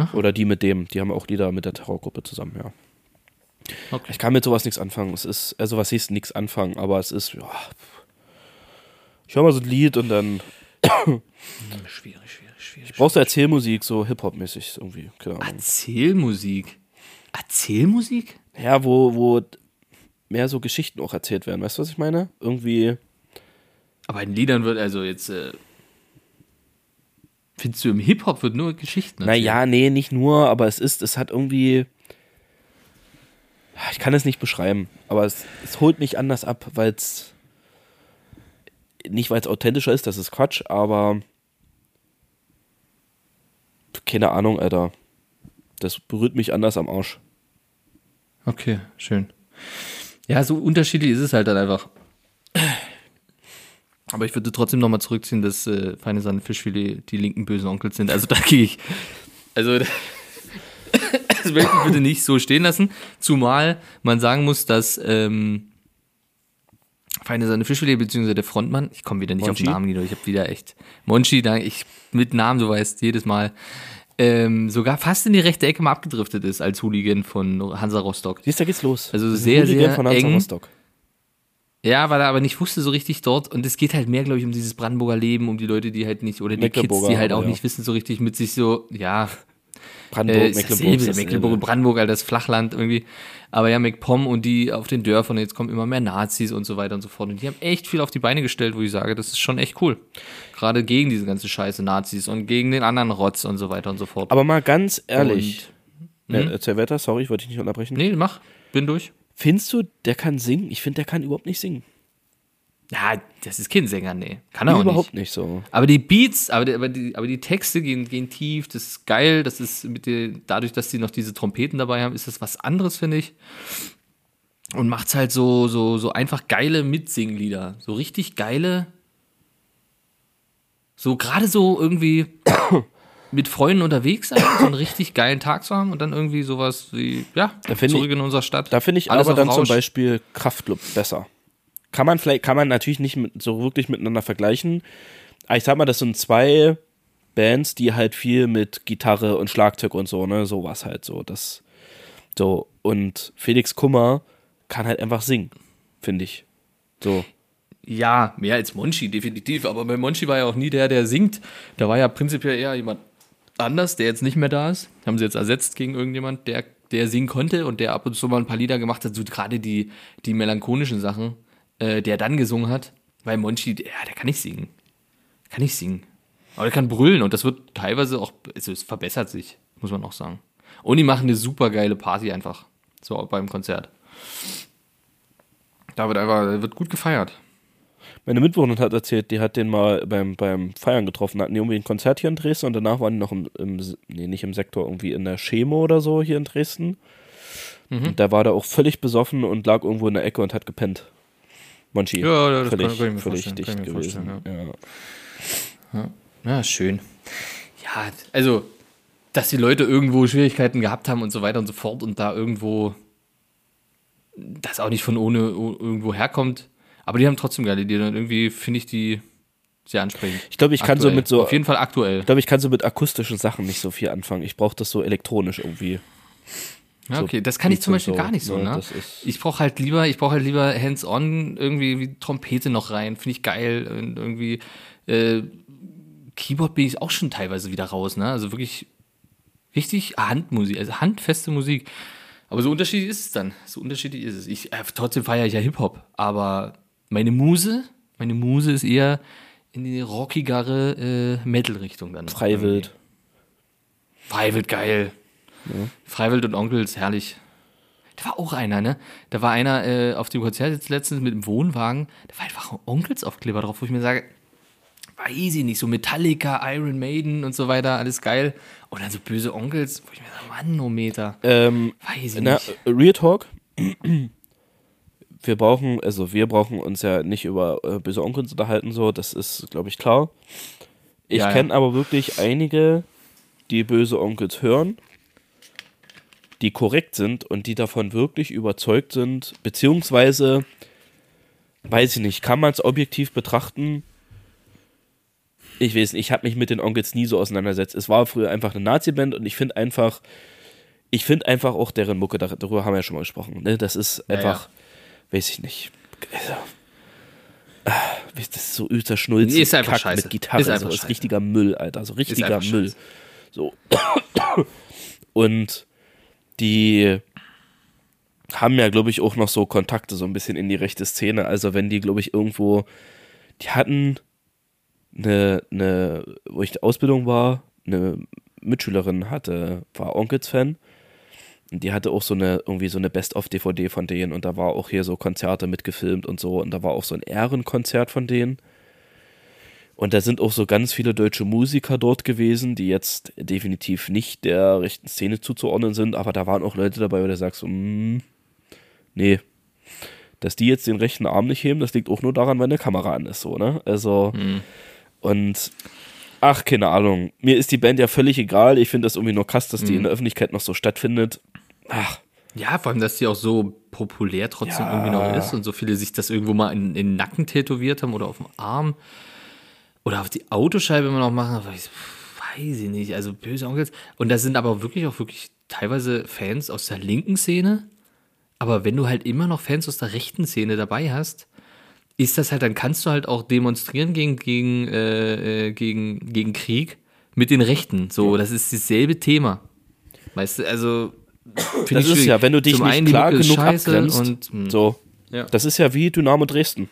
Ach. Oder die mit dem, die haben auch Lieder mit der Terrorgruppe zusammen, ja. Okay. Ich kann mit sowas nichts anfangen. Es ist, also was hieß nichts anfangen, aber es ist, ja. Ich höre mal so ein Lied und dann Schwierig, schwierig, schwierig. brauchst du Erzählmusik, so Hip-Hop-mäßig irgendwie. Erzählmusik. Erzählmusik? Ja, wo, wo mehr so Geschichten auch erzählt werden. Weißt du, was ich meine? Irgendwie. Aber in Liedern wird also jetzt. Äh, findest du im Hip-Hop wird nur Geschichten erzählt? Naja, nee, nicht nur, aber es ist, es hat irgendwie. Ich kann es nicht beschreiben, aber es, es holt mich anders ab, weil es. Nicht, weil es authentischer ist, das ist Quatsch, aber. Keine Ahnung, Alter. Das berührt mich anders am Arsch. Okay, schön. Ja, so unterschiedlich ist es halt dann einfach. Aber ich würde trotzdem nochmal zurückziehen, dass äh, Feine Sahne Fischfilet die linken bösen Onkels sind. Also da gehe ich. Also das möchte ich bitte nicht so stehen lassen. Zumal man sagen muss, dass ähm, Feine Sahne Fischfilet, beziehungsweise der Frontmann, ich komme wieder nicht auf Monchi? den Namen, Guido, ich habe wieder echt. Monchi, da ich mit Namen, du weißt, jedes Mal. Ähm, sogar fast in die rechte Ecke mal abgedriftet ist als Hooligan von Hansa Rostock. Siehst du, da geht's los. Also sehr, Hooligan sehr von Hansa eng. Rostock. Ja, weil er aber nicht wusste so richtig dort. Und es geht halt mehr, glaube ich, um dieses Brandenburger Leben, um die Leute, die halt nicht, oder die Kids, die halt auch ja. nicht wissen so richtig mit sich so, ja, Brandenburg, äh, Mecklenburg. dasselbe. Mecklenburg Brandenburg, halt das Flachland irgendwie. Aber ja, MacPom und die auf den Dörfern, jetzt kommen immer mehr Nazis und so weiter und so fort. Und die haben echt viel auf die Beine gestellt, wo ich sage, das ist schon echt cool. Gerade gegen diese ganze Scheiße Nazis und gegen den anderen Rotz und so weiter und so fort. Aber mal ganz ehrlich. Und, hm? Ja, erzähl weiter, sorry, ich wollte dich nicht unterbrechen. nee, mach, bin durch. Findest du, der kann singen? Ich finde, der kann überhaupt nicht singen. Ja, das ist kein Sänger, nee. Kann er auch überhaupt nicht. nicht so. Aber die Beats, aber die, aber die, aber die Texte gehen, gehen tief, das ist geil, das ist mit den, dadurch, dass die noch diese Trompeten dabei haben, ist das was anderes, finde ich. Und macht's halt so, so, so einfach geile Mitsinglieder. So richtig geile, so gerade so irgendwie mit Freunden unterwegs sein, so einen richtig geilen Tag zu haben und dann irgendwie sowas wie, ja, zurück ich- in unserer Stadt. Da finde ich Alles aber dann zum Rausch. Beispiel Kraftclub besser. Kann man vielleicht, kann man natürlich nicht mit, so wirklich miteinander vergleichen. Aber ich sag mal, das sind zwei Bands, die halt viel mit Gitarre und Schlagzeug und so, ne, sowas halt so. Das, so. Und Felix Kummer kann halt einfach singen, finde ich. So. Ja, mehr als Monchi, definitiv. Aber bei Monchi war ja auch nie der, der singt. Da war ja prinzipiell eher jemand anders, der jetzt nicht mehr da ist. Haben sie jetzt ersetzt gegen irgendjemand, der, der singen konnte und der ab und zu mal ein paar Lieder gemacht hat. So gerade die, die melancholischen Sachen, äh, der dann gesungen hat. Weil Monchi, ja, der kann nicht singen. Kann nicht singen. Aber der kann brüllen und das wird teilweise auch, also es verbessert sich, muss man auch sagen. Und die machen eine super geile Party einfach. So beim Konzert. Da wird einfach, wird gut gefeiert. Meine Mitbewohnerin hat erzählt, die hat den mal beim, beim Feiern getroffen, hatten die irgendwie ein Konzert hier in Dresden und danach waren die noch im, im nee, nicht im Sektor, irgendwie in der Chemo oder so hier in Dresden. Mhm. Und da war der auch völlig besoffen und lag irgendwo in der Ecke und hat gepennt. Monchi. Ja, das völlig, kann- ich mir völlig vorstellen, dicht ich gewesen. vorstellen, ja. Ja, schön. Ja, also, dass die Leute irgendwo Schwierigkeiten gehabt haben und so weiter und so fort und da irgendwo das auch nicht von ohne irgendwo herkommt. Aber die haben trotzdem geile Ideen und irgendwie finde ich die sehr ansprechend. Ich glaube, ich kann so Aktuell. mit so, Auf jeden Fall aktuell. ich glaube, ich kann so mit akustischen Sachen nicht so viel anfangen. Ich brauche das so elektronisch irgendwie. Ja, so okay, das kann ich zum Beispiel so, gar nicht so, ne, ne? Ich brauche halt lieber, ich brauche halt lieber hands-on irgendwie wie Trompete noch rein, finde ich geil und irgendwie äh, Keyboard bin ich auch schon teilweise wieder raus, ne? Also wirklich richtig Handmusik, also handfeste Musik. Aber so unterschiedlich ist es dann. So unterschiedlich ist es. Ich, äh, trotzdem feiere ich ja Hip-Hop, aber meine Muse, meine Muse ist eher in die rockigere äh, Metal-Richtung dann. Freiwild. Freiwild, geil. Freiwild und Onkels, herrlich. Da war auch einer, ne? Da war einer äh, auf dem Konzert jetzt letztens mit dem Wohnwagen, da war einfach ein Onkels-Aufkleber drauf, wo ich mir sage, weiß ich nicht, so Metallica, Iron Maiden und so weiter, alles geil. Und dann so böse Onkels, wo ich mir sage, Mann, no Meter. Ähm, Weiß ich na, nicht. Real Talk. Wir brauchen, also wir brauchen uns ja nicht über äh, böse Onkels unterhalten, so, das ist, glaube ich, klar. Ich Ja, ja. kenne aber wirklich einige, die böse Onkels hören, die korrekt sind und die davon wirklich überzeugt sind, beziehungsweise, weiß ich nicht, kann man es objektiv betrachten? Ich weiß nicht, ich habe mich mit den Onkels nie so auseinandergesetzt. Es war früher einfach eine Nazi-Band und ich finde einfach, ich finde einfach auch deren Mucke, dar- darüber haben wir ja schon mal gesprochen, ne? das ist Ja, einfach, weiß ich nicht, also, ah, das ist so übster Schnulzen, Nee, ist einfach Kack scheiße. mit Gitarre, Ist einfach so, ist scheiße. richtiger Müll, Alter, so richtiger Müll. scheiße. So. Und die haben ja, glaube ich, auch noch so Kontakte so ein bisschen in die rechte Szene. Also wenn die, glaube ich, irgendwo, die hatten eine, eine, wo ich in der Ausbildung war, eine Mitschülerin hatte, war Onkels-Fan. Und die hatte auch so eine, irgendwie so eine Best-of-DVD von denen und da war auch hier so Konzerte mitgefilmt und so und da war auch so ein Ehrenkonzert von denen. Und da sind auch so ganz viele deutsche Musiker dort gewesen, die jetzt definitiv nicht der rechten Szene zuzuordnen sind, aber da waren auch Leute dabei, wo du sagst, so, mm, nee, dass die jetzt den rechten Arm nicht heben, das liegt auch nur daran, wenn eine Kamera an ist, so, ne? Also, und ach, keine Ahnung, mir ist die Band ja völlig egal, ich finde das irgendwie nur krass, dass die in der Öffentlichkeit noch so stattfindet. Ach, Ja, vor allem, dass die auch so populär trotzdem Ja. irgendwie noch ist und so viele sich das irgendwo mal in, in den Nacken tätowiert haben oder auf dem Arm oder auf die Autoscheibe immer noch machen. Ich, weiß ich nicht, also böse Onkels. Und da sind aber wirklich auch wirklich teilweise Fans aus der linken Szene. Aber wenn du halt immer noch Fans aus der rechten Szene dabei hast, ist das halt, dann kannst du halt auch demonstrieren gegen, gegen, äh, äh, gegen, gegen Krieg mit den Rechten. So, das ist dasselbe Thema. Weißt du, also. Das ist schwierig. ja, wenn du dich Zum nicht klar genug abgrenzt, Und, hm, so, Ja. das ist ja wie Dynamo Dresden.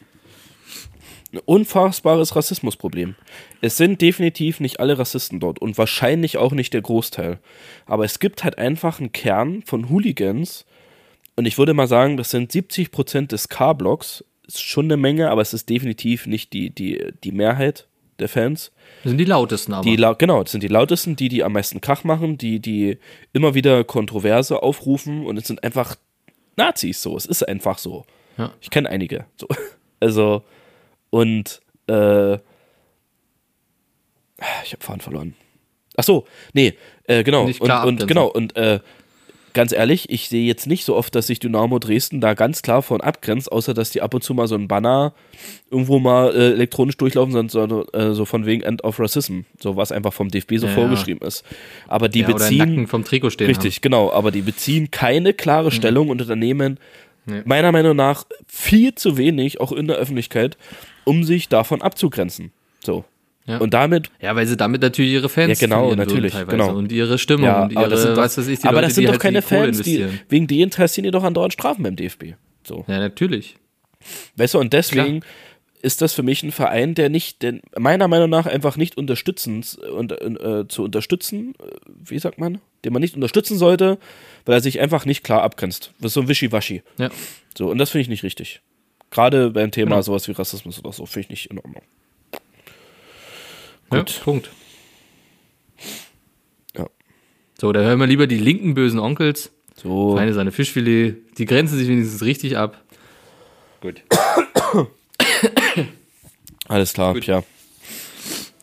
Ein unfassbares Rassismusproblem. Es sind definitiv nicht alle Rassisten dort und wahrscheinlich auch nicht der Großteil. Aber es gibt halt einfach einen Kern von Hooligans und ich würde mal sagen, das sind 70% des K-Blocks. Ist schon eine Menge, aber es ist definitiv nicht die, die, die Mehrheit der Fans. das sind die lautesten aber. Die lau- genau, das sind die lautesten, die, die am meisten Krach machen, die, die immer wieder Kontroverse aufrufen und es sind einfach Nazis so. Es ist einfach so. Ja. Ich kenne einige. So. Also, und äh, ich habe Fahren verloren. Ach so, nee, äh, genau. Und, und genau, und äh, ganz ehrlich, ich sehe jetzt nicht so oft, dass sich Dynamo Dresden da ganz klar von abgrenzt, außer dass die ab und zu mal so ein Banner irgendwo mal äh, elektronisch durchlaufen, sondern so, äh, so von wegen End of Racism, so was einfach vom DFB so Ja, vorgeschrieben ist. Aber die ja, beziehen vom Trikot stehen Richtig, genau. Aber die beziehen keine klare Stellung und Unternehmen Nee. meiner Meinung nach viel zu wenig, auch in der Öffentlichkeit, um sich davon abzugrenzen. So. Ja. Und damit. Ja, weil sie damit natürlich ihre Fans Ja, genau, natürlich, teilweise. genau. Und ihre Stimmung ja, und aber ihre, das sind doch, was weiß ich, die aber Leute, das sind die doch halt keine die Fans, die, wegen denen kassieren die doch andauernd Strafen beim DFB. So. Ja, natürlich. Weißt du, und deswegen ist das für mich ein Verein, der nicht, der meiner Meinung nach einfach nicht unterstützens und äh, zu unterstützen, äh, wie sagt man, den man nicht unterstützen sollte, weil er sich einfach nicht klar abgrenzt. Das ist so ein Wischiwaschi. Ja. So, und das finde ich nicht richtig. Gerade beim Thema Genau. sowas wie Rassismus oder so, finde ich nicht in Ordnung. Ja, Gut. Punkt. Ja. So, da hören wir lieber die linken bösen Onkels. So, Feine seine Fischfilet. Die grenzen sich wenigstens richtig ab. Gut. alles klar, Gut. ja.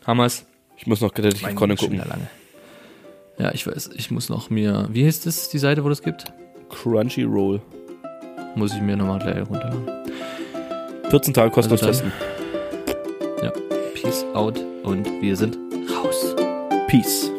Hammers. Ich muss noch Detective Mein Conan gucken. lange. Ja, ich weiß, ich muss noch mir. Wie heißt das, die Seite, wo das gibt? Crunchyroll. Muss ich mir nochmal gleich runterladen. 14 Tage kostenlos Also testen. Peace out und wir sind raus. Peace.